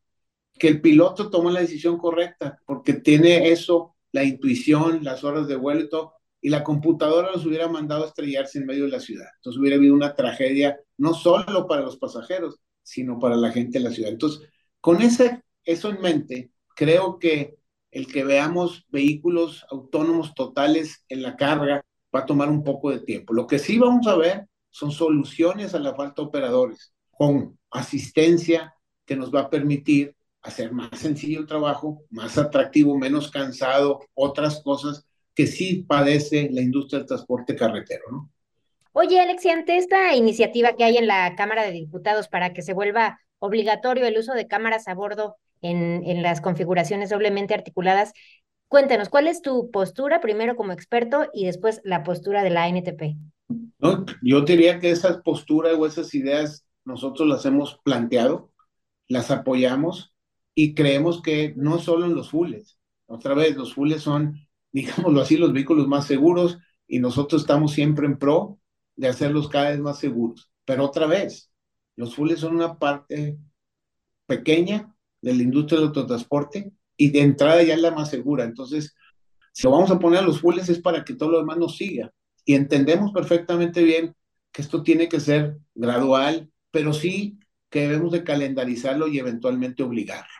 que el piloto tomó la decisión correcta, porque tiene eso, la intuición, las horas de vuelo y todo, y la computadora los hubiera mandado a estrellarse en medio de la ciudad. Entonces hubiera habido una tragedia, no solo para los pasajeros, sino para la gente de la ciudad. Entonces, con ese, eso en mente, creo que el que veamos vehículos autónomos totales en la carga va a tomar un poco de tiempo. Lo que sí vamos a ver son soluciones a la falta de operadores, con asistencia que nos va a permitir hacer más sencillo el trabajo, más atractivo, menos cansado, otras cosas que sí padece la industria del transporte carretero, ¿no? Oye, Alex, ante esta iniciativa que hay en la Cámara de Diputados para que se vuelva obligatorio el uso de cámaras a bordo en, las configuraciones doblemente articuladas. Cuéntanos, ¿cuál es tu postura primero como experto y después la postura de la NTP? No, yo diría que esas posturas o esas ideas nosotros las hemos planteado, las apoyamos y creemos que no solo en los fulles, otra vez, los fulles son, digámoslo así, los vehículos más seguros y nosotros estamos siempre en pro de hacerlos cada vez más seguros. Pero otra vez, los fulles son una parte pequeña de la industria del autotransporte y de entrada ya es la más segura. Entonces, si lo vamos a poner a los fulles es para que todo lo demás nos siga. Y entendemos perfectamente bien que esto tiene que ser gradual, pero sí que debemos de calendarizarlo y eventualmente obligarlo.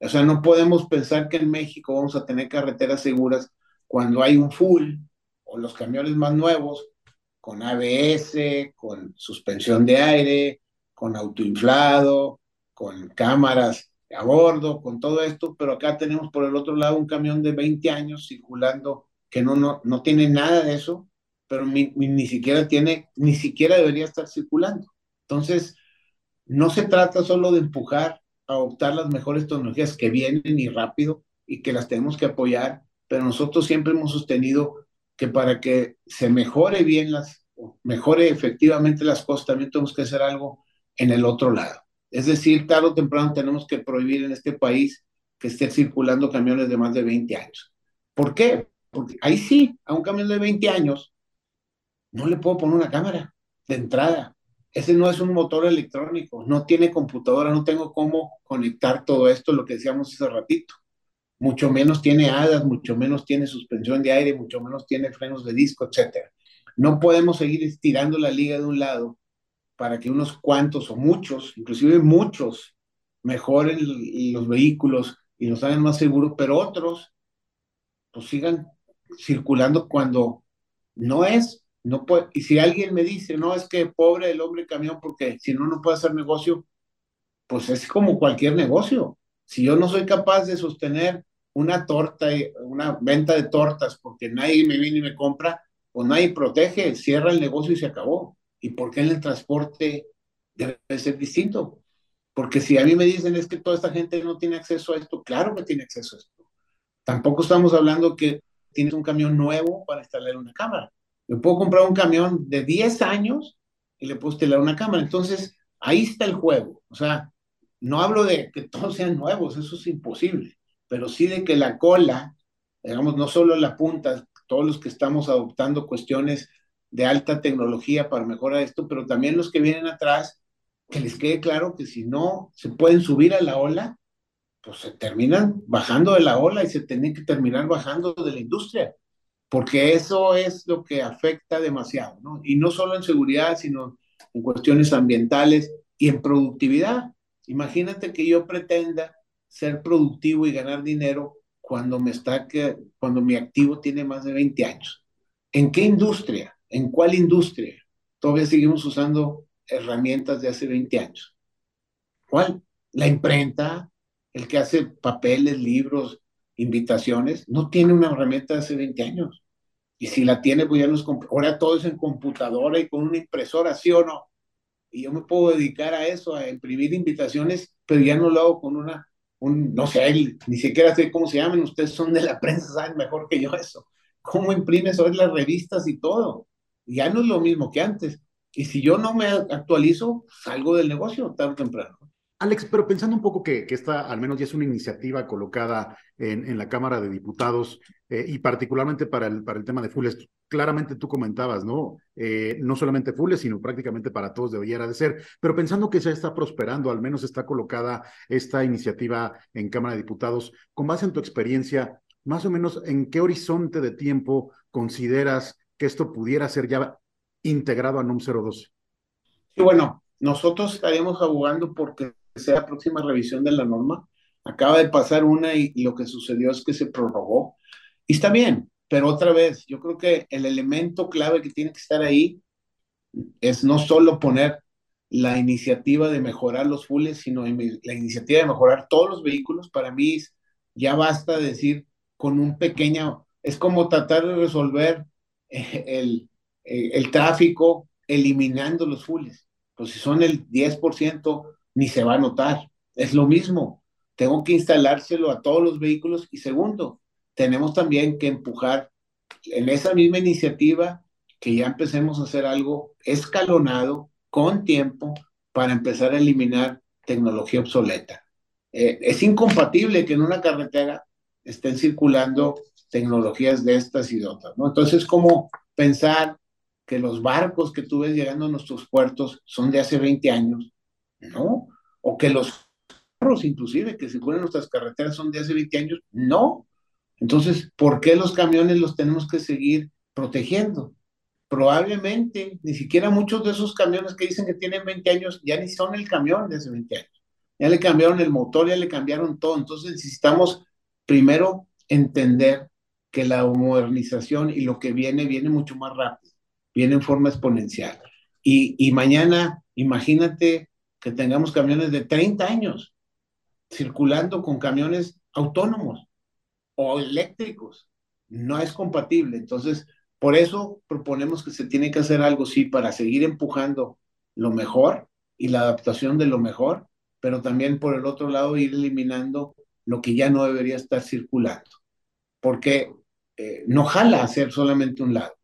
O sea, no podemos pensar que en México vamos a tener carreteras seguras cuando hay un full o los camiones más nuevos con ABS, con suspensión de aire, con autoinflado, con cámaras a bordo, con todo esto, pero acá tenemos por el otro lado un camión de 20 años circulando que no, no, no tiene nada de eso, pero ni, ni siquiera tiene, ni siquiera debería estar circulando. Entonces, no se trata solo de empujar a optar las mejores tecnologías que vienen y rápido y que las tenemos que apoyar, pero nosotros siempre hemos sostenido que para que se mejore bien las, mejore efectivamente las cosas, también tenemos que hacer algo en el otro lado. Es decir, tarde o temprano tenemos que prohibir en este país que estén circulando camiones de más de 20 años. ¿Por qué? Porque ahí sí, a un camión de 20 años no le puedo poner una cámara de entrada. ese no es un motor electrónico, no tiene computadora, no tengo cómo conectar todo esto, lo que decíamos hace ratito. Mucho menos tiene hadas, mucho menos tiene suspensión de aire, mucho menos tiene frenos de disco, etc. No podemos seguir estirando la liga de un lado para que unos cuantos o muchos, inclusive muchos, mejoren los vehículos y los hagan más seguros, pero otros pues sigan circulando cuando no es, no puede, y si alguien me dice, no, es que pobre el hombre camión porque si no, no puede hacer negocio, pues es como cualquier negocio. Si yo no soy capaz de sostener una torta, una venta de tortas porque nadie me viene y me compra, pues nadie protege, cierra el negocio y se acabó. ¿Y por qué en el transporte debe ser distinto? Porque si a mí me dicen es que toda esta gente no tiene acceso a esto, claro que tiene acceso a esto. Tampoco estamos hablando que tienes un camión nuevo para instalar una cámara. Yo puedo comprar un camión de 10 años y le puedo instalar una cámara. Entonces, ahí está el juego. O sea, no hablo de que todos sean nuevos, eso es imposible, pero sí de que la cola, digamos, no solo la punta, todos los que estamos adoptando cuestiones de alta tecnología para mejorar esto, pero también los que vienen atrás, que les quede claro que si no se pueden subir a la ola, pues se terminan bajando de la ola y se tienen que terminar bajando de la industria, porque eso es lo que afecta demasiado, ¿no? Y no solo en seguridad, sino en cuestiones ambientales y en productividad. Imagínate que yo pretenda ser productivo y ganar dinero cuando me está cuando mi activo tiene más de 20 años. ¿En qué industria? ¿En cuál industria? Todavía seguimos usando herramientas de hace 20 años. ¿Cuál? La imprenta, el que hace papeles, libros, invitaciones, no tiene una herramienta de hace 20 años. Y si la tiene, pues ya los ahora todo es en computadora y con una impresora, ¿sí o no? Y yo me puedo dedicar a eso, a imprimir invitaciones, pero ya no lo hago con una, un, no sé, ni siquiera sé cómo se llaman, ustedes son de la prensa, saben mejor que yo eso. ¿Cómo imprimes hoy las revistas y todo? Ya no es lo mismo que antes. Y si yo no me actualizo, salgo del negocio tarde o temprano. Alex, pero pensando un poco que, que esta al menos ya es una iniciativa colocada en, en la Cámara de Diputados eh, y particularmente para el, para el tema de Fules, claramente tú comentabas, ¿no? Eh, no solamente Fules, sino prácticamente para todos debería de ser, pero pensando que ya está prosperando, al menos está colocada esta iniciativa en Cámara de Diputados, con base en tu experiencia, más o menos en qué horizonte de tiempo consideras que esto pudiera ser ya integrado a NUM 012? Sí, bueno, nosotros estaríamos abogando porque sea la próxima revisión de la norma. Acaba de pasar una y, lo que sucedió es que se prorrogó. Y está bien, pero otra vez, yo creo que el elemento clave que tiene que estar ahí es no solo poner la iniciativa de mejorar los fulles, sino la iniciativa de mejorar todos los vehículos. Para mí ya basta decir con un pequeño, es como tratar de resolver el, el tráfico eliminando los fulles. Pues si son el 10%, ni se va a notar. Es lo mismo. Tengo que instalárselo a todos los vehículos. Y segundo, tenemos también que empujar en esa misma iniciativa que ya empecemos a hacer algo escalonado, con tiempo, para empezar a eliminar tecnología obsoleta. Eh, es incompatible que en una carretera estén circulando tecnologías de estas y de otras, ¿no? Entonces, como pensar que los barcos que tú ves llegando a nuestros puertos son de hace 20 años no. O que los carros, inclusive, que circulan en nuestras carreteras son de hace 20 años, no. Entonces, ¿por qué los camiones los tenemos que seguir protegiendo? Probablemente ni siquiera muchos de esos camiones que dicen que tienen 20 años ya ni son el camión de hace 20 años. Ya le cambiaron el motor, ya le cambiaron todo. Entonces necesitamos primero entender que la modernización y lo que viene, viene mucho más rápido, viene en forma exponencial. Y, y mañana, imagínate que tengamos camiones de 30 años circulando con camiones autónomos o eléctricos. No es compatible. Entonces, por eso proponemos que se tiene que hacer algo, sí, para seguir empujando lo mejor y la adaptación de lo mejor, pero también por el otro lado ir eliminando lo que ya no debería estar circulando. Porque eh, no jala hacer solamente un lado.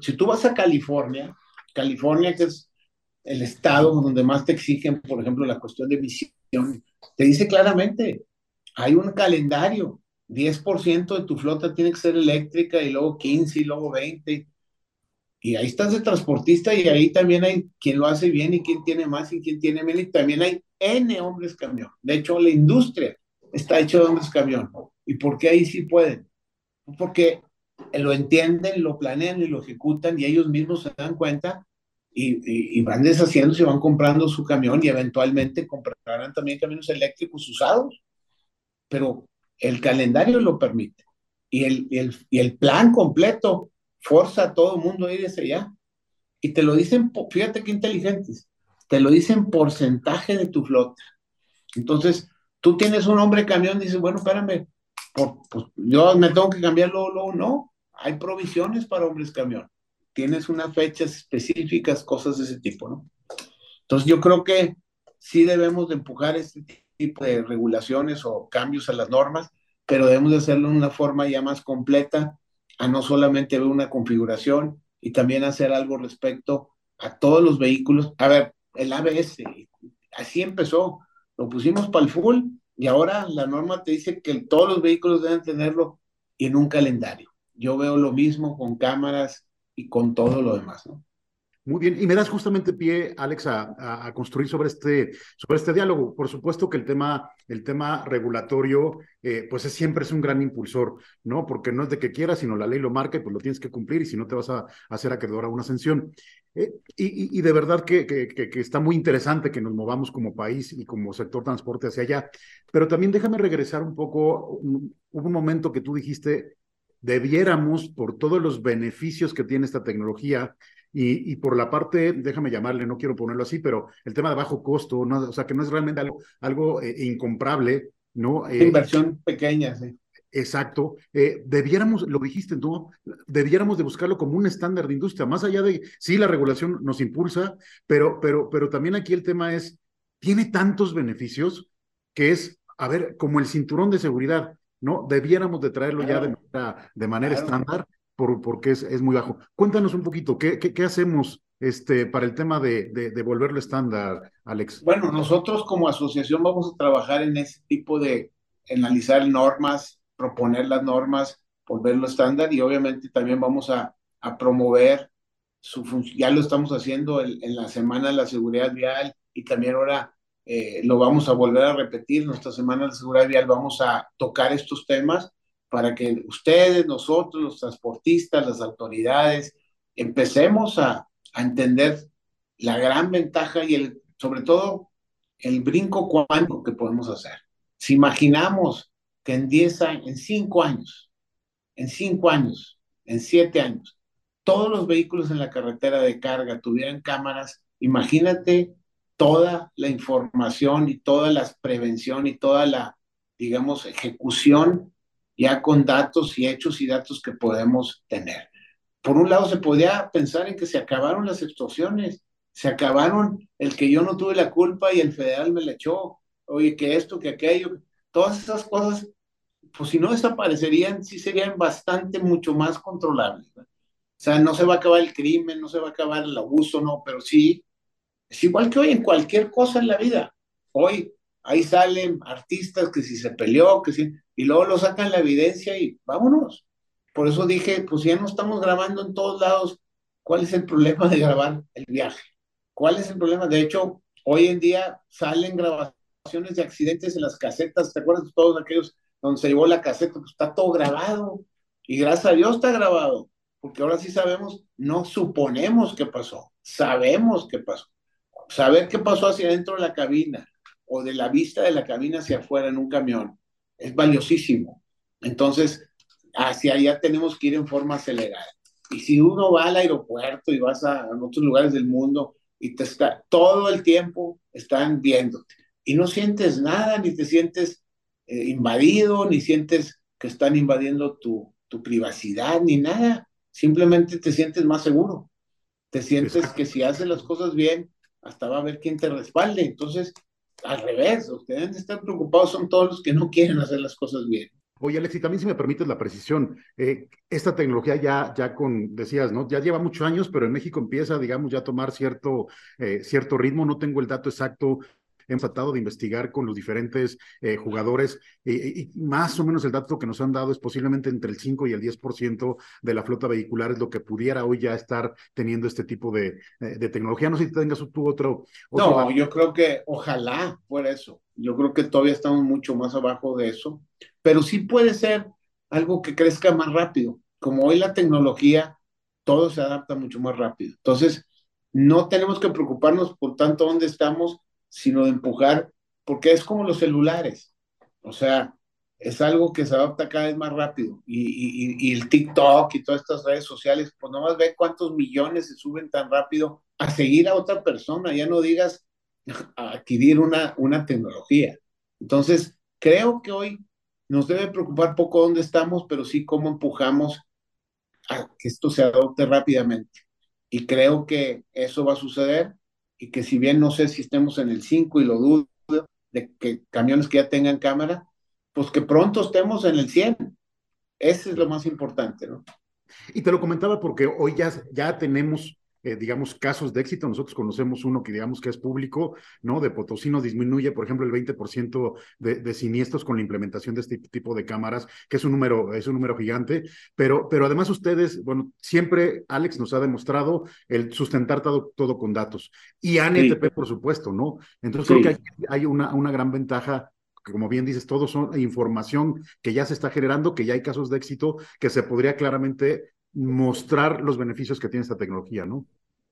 si tú vas a California, California que es el estado donde más te exigen, por ejemplo, la cuestión de emisión, te dice claramente, hay un calendario, 10% de tu flota tiene que ser eléctrica y luego 15 y luego 20. Y ahí estás de transportista y ahí también hay quien lo hace bien y quien tiene más y quien tiene menos. Y también hay N hombres camión. De hecho, la industria está hecha de hombres camión. ¿Y por qué ahí sí pueden? Porque lo entienden, lo planean y lo ejecutan y ellos mismos se dan cuenta y, y, van deshaciéndose y van comprando su camión y eventualmente comprarán también camiones eléctricos usados. Pero el calendario lo permite y el, y y plan completo forza a todo el mundo a ir hacia allá. Y te lo dicen, fíjate qué inteligentes, te lo dicen porcentaje de tu flota. Entonces, tú tienes un hombre camión, dices, bueno, espérame, pues, yo me tengo que cambiarlo, luego no, hay provisiones para hombres camión. Tienes unas fechas específicas, cosas de ese tipo, ¿no? Entonces yo creo que sí debemos de empujar este tipo de regulaciones o cambios a las normas, pero debemos de hacerlo de una forma ya más completa, a no solamente ver una configuración y también hacer algo respecto a todos los vehículos. A ver, el ABS, así empezó, lo pusimos para el full y ahora la norma te dice que todos los vehículos deben tenerlo en un calendario. Yo veo lo mismo con cámaras y con todo lo demás, ¿no? Muy bien, y me das justamente pie, Alex, a, construir sobre este, sobre este diálogo. Por supuesto que el tema, el tema regulatorio, eh, pues es, siempre es un gran impulsor, ¿no? Porque no es de que quieras, sino la ley lo marca y pues lo tienes que cumplir y si no te vas a, hacer acreedor a una sanción. Eh, y, de verdad que, que, está muy interesante que nos movamos como país y como sector transporte hacia allá. Pero también déjame regresar un poco, un momento que tú dijiste, debiéramos, por todos los beneficios que tiene esta tecnología, y, y, por la parte, déjame llamarle, no quiero ponerlo así, pero el tema de bajo costo, no, o sea, que no es realmente algo, algo eh, incomparable, ¿no? Eh, Inversión pequeña, sí. Exacto. Eh, debiéramos, lo dijiste tú, debiéramos de buscarlo como un estándar de industria, más allá de, sí, la regulación nos impulsa, pero, pero, pero también aquí el tema es, tiene tantos beneficios que es, a ver, como el cinturón de seguridad, ¿no? Debiéramos de traerlo ya de manera, de manera estándar por, porque es, es muy bajo. Cuéntanos un poquito, ¿qué, qué, qué hacemos este, para el tema de, de, de, volverlo estándar, Alex? Bueno, nosotros como asociación vamos a trabajar en ese tipo de analizar normas, proponer las normas, volverlo estándar y obviamente también vamos a, a promover su ya lo estamos haciendo en, en, la semana de la seguridad vial y también ahora eh, lo vamos a volver a repetir, nuestra semana de seguridad vial vamos a tocar estos temas para que ustedes, nosotros, los transportistas, las autoridades, empecemos a, a entender la gran ventaja y el, sobre todo el brinco cuántico que podemos hacer. Si imaginamos que en 10 años, en 5 años, en 5 años, en 7 años, todos los vehículos en la carretera de carga tuvieran cámaras, imagínate toda la información y toda la prevención y toda la, digamos, ejecución ya con datos y hechos y datos que podemos tener. Por un lado, se podría pensar en que se acabaron las extorsiones, se acabaron el que yo no tuve la culpa y el federal me la echó, oye, que esto, que aquello, todas esas cosas, pues si no desaparecerían, sí serían bastante, mucho más controlables. ¿no? O sea, no se va a acabar el crimen, no se va a acabar el abuso, no, pero sí, es igual que hoy en cualquier cosa en la vida. Hoy ahí salen artistas que si se peleó, que si, y luego lo sacan la evidencia y vámonos. Por eso dije, pues ya no estamos grabando en todos lados, ¿cuál es el problema de grabar el viaje? ¿Cuál es el problema? De hecho, hoy en día salen grabaciones de accidentes en las casetas, ¿te acuerdas de todos aquellos donde se llevó la caseta? Pues está todo grabado y gracias a Dios está grabado, porque ahora sí sabemos, no suponemos qué pasó, sabemos qué pasó. Saber qué pasó hacia adentro de la cabina, o de la vista de la cabina hacia afuera en un camión es valiosísimo. Entonces, hacia allá tenemos que ir en forma acelerada. Y si uno va al aeropuerto y vas a, a otros lugares del mundo y te está todo el tiempo están viéndote y no sientes nada, ni te sientes eh, invadido, ni sientes que están invadiendo tu, tu privacidad, ni nada. Simplemente te sientes más seguro. Te sientes que si haces las cosas bien, hasta va a haber quien te respalde. Entonces, al revés, ustedes están preocupados son todos los que no quieren hacer las cosas bien. Oye, Alex, también si me permites la precisión, eh, esta tecnología ya, ya con, decías, ¿no? Ya lleva muchos años, pero en México empieza, digamos, ya a tomar cierto, eh, cierto ritmo, no tengo el dato exacto, hemos tratado de investigar con los diferentes eh, jugadores y más o menos el dato que nos han dado es posiblemente entre el 5 y el 10% de la flota vehicular es lo que pudiera hoy ya estar teniendo este tipo de, eh, de tecnología. No sé si tengas tú otro, otro... No, yo creo que ojalá fuera eso. Yo creo que todavía estamos mucho más abajo de eso, pero sí puede ser algo que crezca más rápido. Como hoy la tecnología, todo se adapta mucho más rápido. Entonces, no tenemos que preocuparnos por tanto dónde estamos, sino de empujar, porque es como los celulares. O sea, es algo que se adapta cada vez más rápido. Y, el TikTok y todas estas redes sociales, pues nomás ve cuántos millones se suben tan rápido a seguir a otra persona. Ya no digas a adquirir una, una tecnología. Entonces, creo que hoy nos debe preocupar poco dónde estamos, pero sí cómo empujamos a que esto se adopte rápidamente. Y creo que eso va a suceder y que si bien no sé si estemos en el 5 y lo dudo de que camiones que ya tengan cámara, pues que pronto estemos en el 100. Ese es lo más importante, ¿no? Y te lo comentaba porque hoy ya, ya tenemos eh, digamos, casos de éxito. Nosotros conocemos uno que digamos que es público, ¿no? De Potosí nos disminuye, por ejemplo, el 20% de, de, siniestros con la implementación de este tipo de cámaras, que es un número, es un número gigante, pero, pero además ustedes, bueno, siempre Alex nos ha demostrado el sustentar todo, todo con datos. Y ANTP, por supuesto, ¿no? Entonces creo que hay, hay una, una gran ventaja como bien dices, todo son información que ya se está generando, que ya hay casos de éxito, que se podría claramente mostrar los beneficios que tiene esta tecnología, ¿no?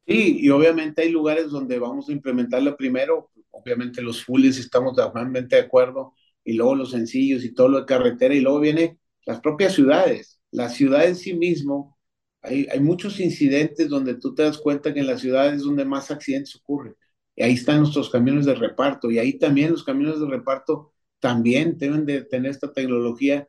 Sí, y obviamente hay lugares donde vamos a implementarlo primero, obviamente los fulls estamos totalmente de acuerdo, y luego los sencillos y todo lo de carretera, y luego viene las propias ciudades. La ciudad en sí mismo, hay, hay muchos incidentes donde tú te das cuenta que en las ciudades es donde más accidentes ocurren. Y ahí están nuestros camiones de reparto, y ahí también los camiones de reparto también deben de tener esta tecnología.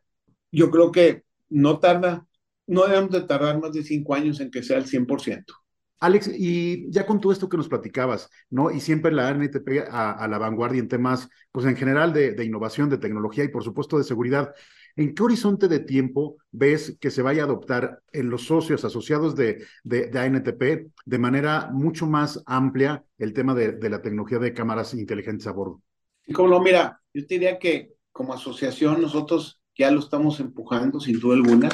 Yo creo que no tarda no debemos de tardar más de cinco años en que sea el 100%. Alex, y ya con todo esto que nos platicabas, ¿no? Y siempre la ANTP a, a la vanguardia en temas, pues en general de, innovación, de tecnología y por supuesto de seguridad. ¿En qué horizonte de tiempo ves que se vaya a adoptar en los socios asociados de, de, de ANTP de manera mucho más amplia el tema de, de la tecnología de cámaras inteligentes a bordo? Y como lo mira, yo te diría que como asociación nosotros ya lo estamos empujando sin duda alguna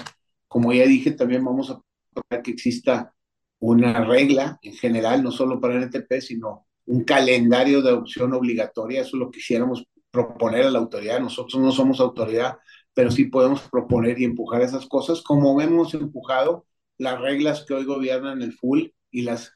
como ya dije, también vamos a proponer que exista una regla en general, no solo para el NTP, sino un calendario de adopción obligatoria. Eso es lo que quisiéramos proponer a la autoridad. Nosotros no somos autoridad, pero sí podemos proponer y empujar esas cosas, como hemos empujado las reglas que hoy gobiernan el full y las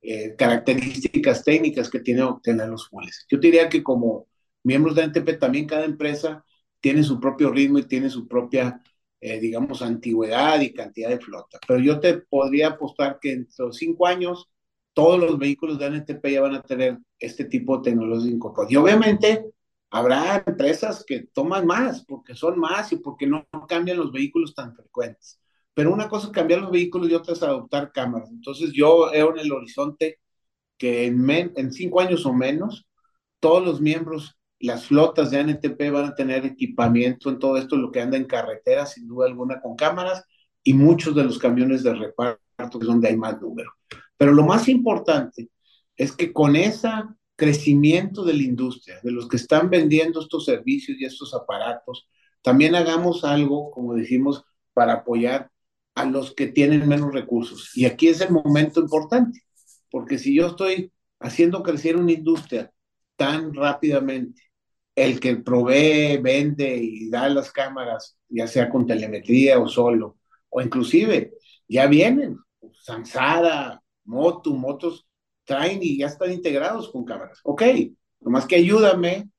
eh, características técnicas que tiene obtener los fulls. Yo diría que como miembros de NTP, también cada empresa tiene su propio ritmo y tiene su propia eh, digamos, antigüedad y cantidad de flota. Pero yo te podría apostar que en los cinco años todos los vehículos de NTP ya van a tener este tipo de tecnología incorporada. Y obviamente habrá empresas que toman más, porque son más y porque no cambian los vehículos tan frecuentes. Pero una cosa es cambiar los vehículos y otra es adoptar cámaras. Entonces yo veo en el horizonte que en, en cinco años o menos, todos los miembros las flotas de ANTP van a tener equipamiento en todo esto, lo que anda en carretera, sin duda alguna, con cámaras, y muchos de los camiones de reparto, es donde hay más número. Pero lo más importante es que con ese crecimiento de la industria, de los que están vendiendo estos servicios y estos aparatos, también hagamos algo, como dijimos, para apoyar a los que tienen menos recursos. Y aquí es el momento importante, porque si yo estoy haciendo crecer una industria tan rápidamente el que provee, vende y da las cámaras, ya sea con telemetría o solo, o inclusive ya vienen, Samsara, Moto, motos traen y ya están integrados con cámaras. Ok, nomás que ayúdame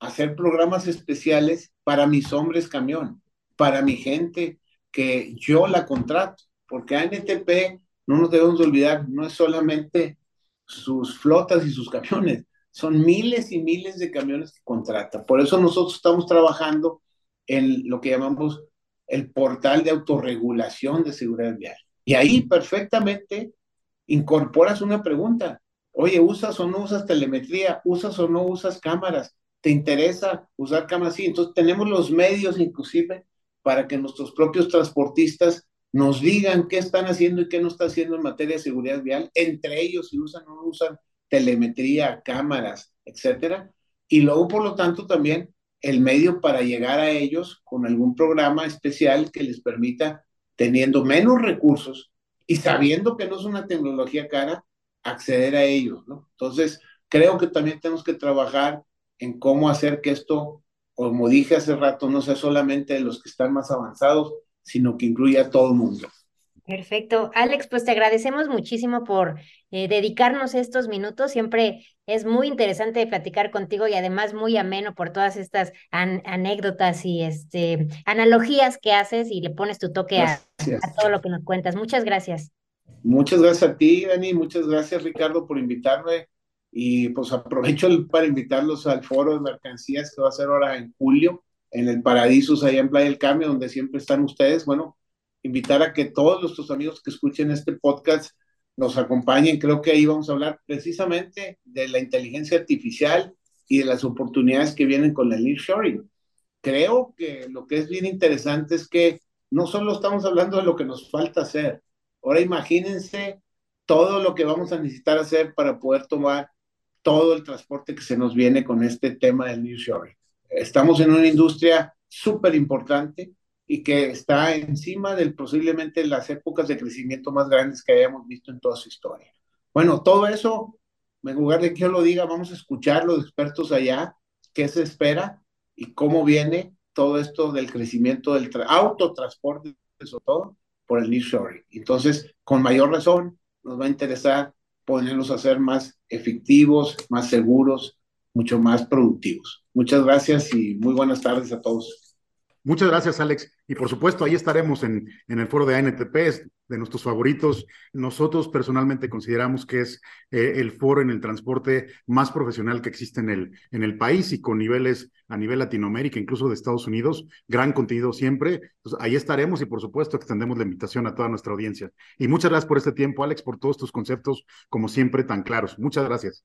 a hacer programas especiales para mis hombres camión, para mi gente que yo la contrato, porque ANTP, no nos debemos olvidar, no es solamente sus flotas y sus camiones, son miles y miles de camiones que contrata. Por eso nosotros estamos trabajando en lo que llamamos el portal de autorregulación de seguridad vial. Y ahí perfectamente incorporas una pregunta. Oye, ¿usas o no usas telemetría? ¿Usas o no usas cámaras? ¿Te interesa usar cámaras? Sí, entonces tenemos los medios inclusive para que nuestros propios transportistas nos digan qué están haciendo y qué no están haciendo en materia de seguridad vial, entre ellos si usan o no usan telemetría, cámaras, etcétera, y luego, por lo tanto, también el medio para llegar a ellos con algún programa especial que les permita, teniendo menos recursos y sabiendo que no es una tecnología cara, acceder a ellos, ¿no? Entonces, creo que también tenemos que trabajar en cómo hacer que esto, como dije hace rato, no sea solamente de los que están más avanzados, sino que incluya a todo el mundo. Perfecto. Alex, pues te agradecemos muchísimo por eh, dedicarnos estos minutos. Siempre es muy interesante platicar contigo y además muy ameno por todas estas anécdotas y este, analogías que haces y le pones tu toque a, a, todo lo que nos cuentas. Muchas gracias. Muchas gracias a ti, Dani. Muchas gracias, Ricardo, por invitarme. Y pues aprovecho para invitarlos al foro de mercancías que va a ser ahora en julio en el Paradisos, allá en Playa del Cambio, donde siempre están ustedes. Bueno, invitar a que todos nuestros amigos que escuchen este podcast nos acompañen. Creo que ahí vamos a hablar precisamente de la inteligencia artificial y de las oportunidades que vienen con el nearshoring. Creo que lo que es bien interesante es que no solo estamos hablando de lo que nos falta hacer. Ahora imagínense todo lo que vamos a necesitar hacer para poder tomar todo el transporte que se nos viene con este tema del nearshoring. Estamos en una industria súper importante y que está encima del posiblemente las épocas de crecimiento más grandes que hayamos visto en toda su historia. Bueno, todo eso, en lugar de que yo lo diga, vamos a escuchar los expertos allá, qué se espera y cómo viene todo esto del crecimiento del autotransporte, sobre todo por el nearshoring. Entonces, con mayor razón, nos va a interesar ponerlos a ser más efectivos, más seguros, mucho más productivos. Muchas gracias y muy buenas tardes a todos. Muchas gracias, Alex. Y por supuesto, ahí estaremos en, el foro de ANTP, de nuestros favoritos. Nosotros personalmente consideramos que es eh, el foro en el transporte más profesional que existe en el, país y con niveles a nivel Latinoamérica, incluso de Estados Unidos. Gran contenido siempre. Ahí estaremos y por supuesto extendemos la invitación a toda nuestra audiencia. Y muchas gracias por este tiempo, Alex, por todos tus conceptos, como siempre, tan claros. Muchas gracias.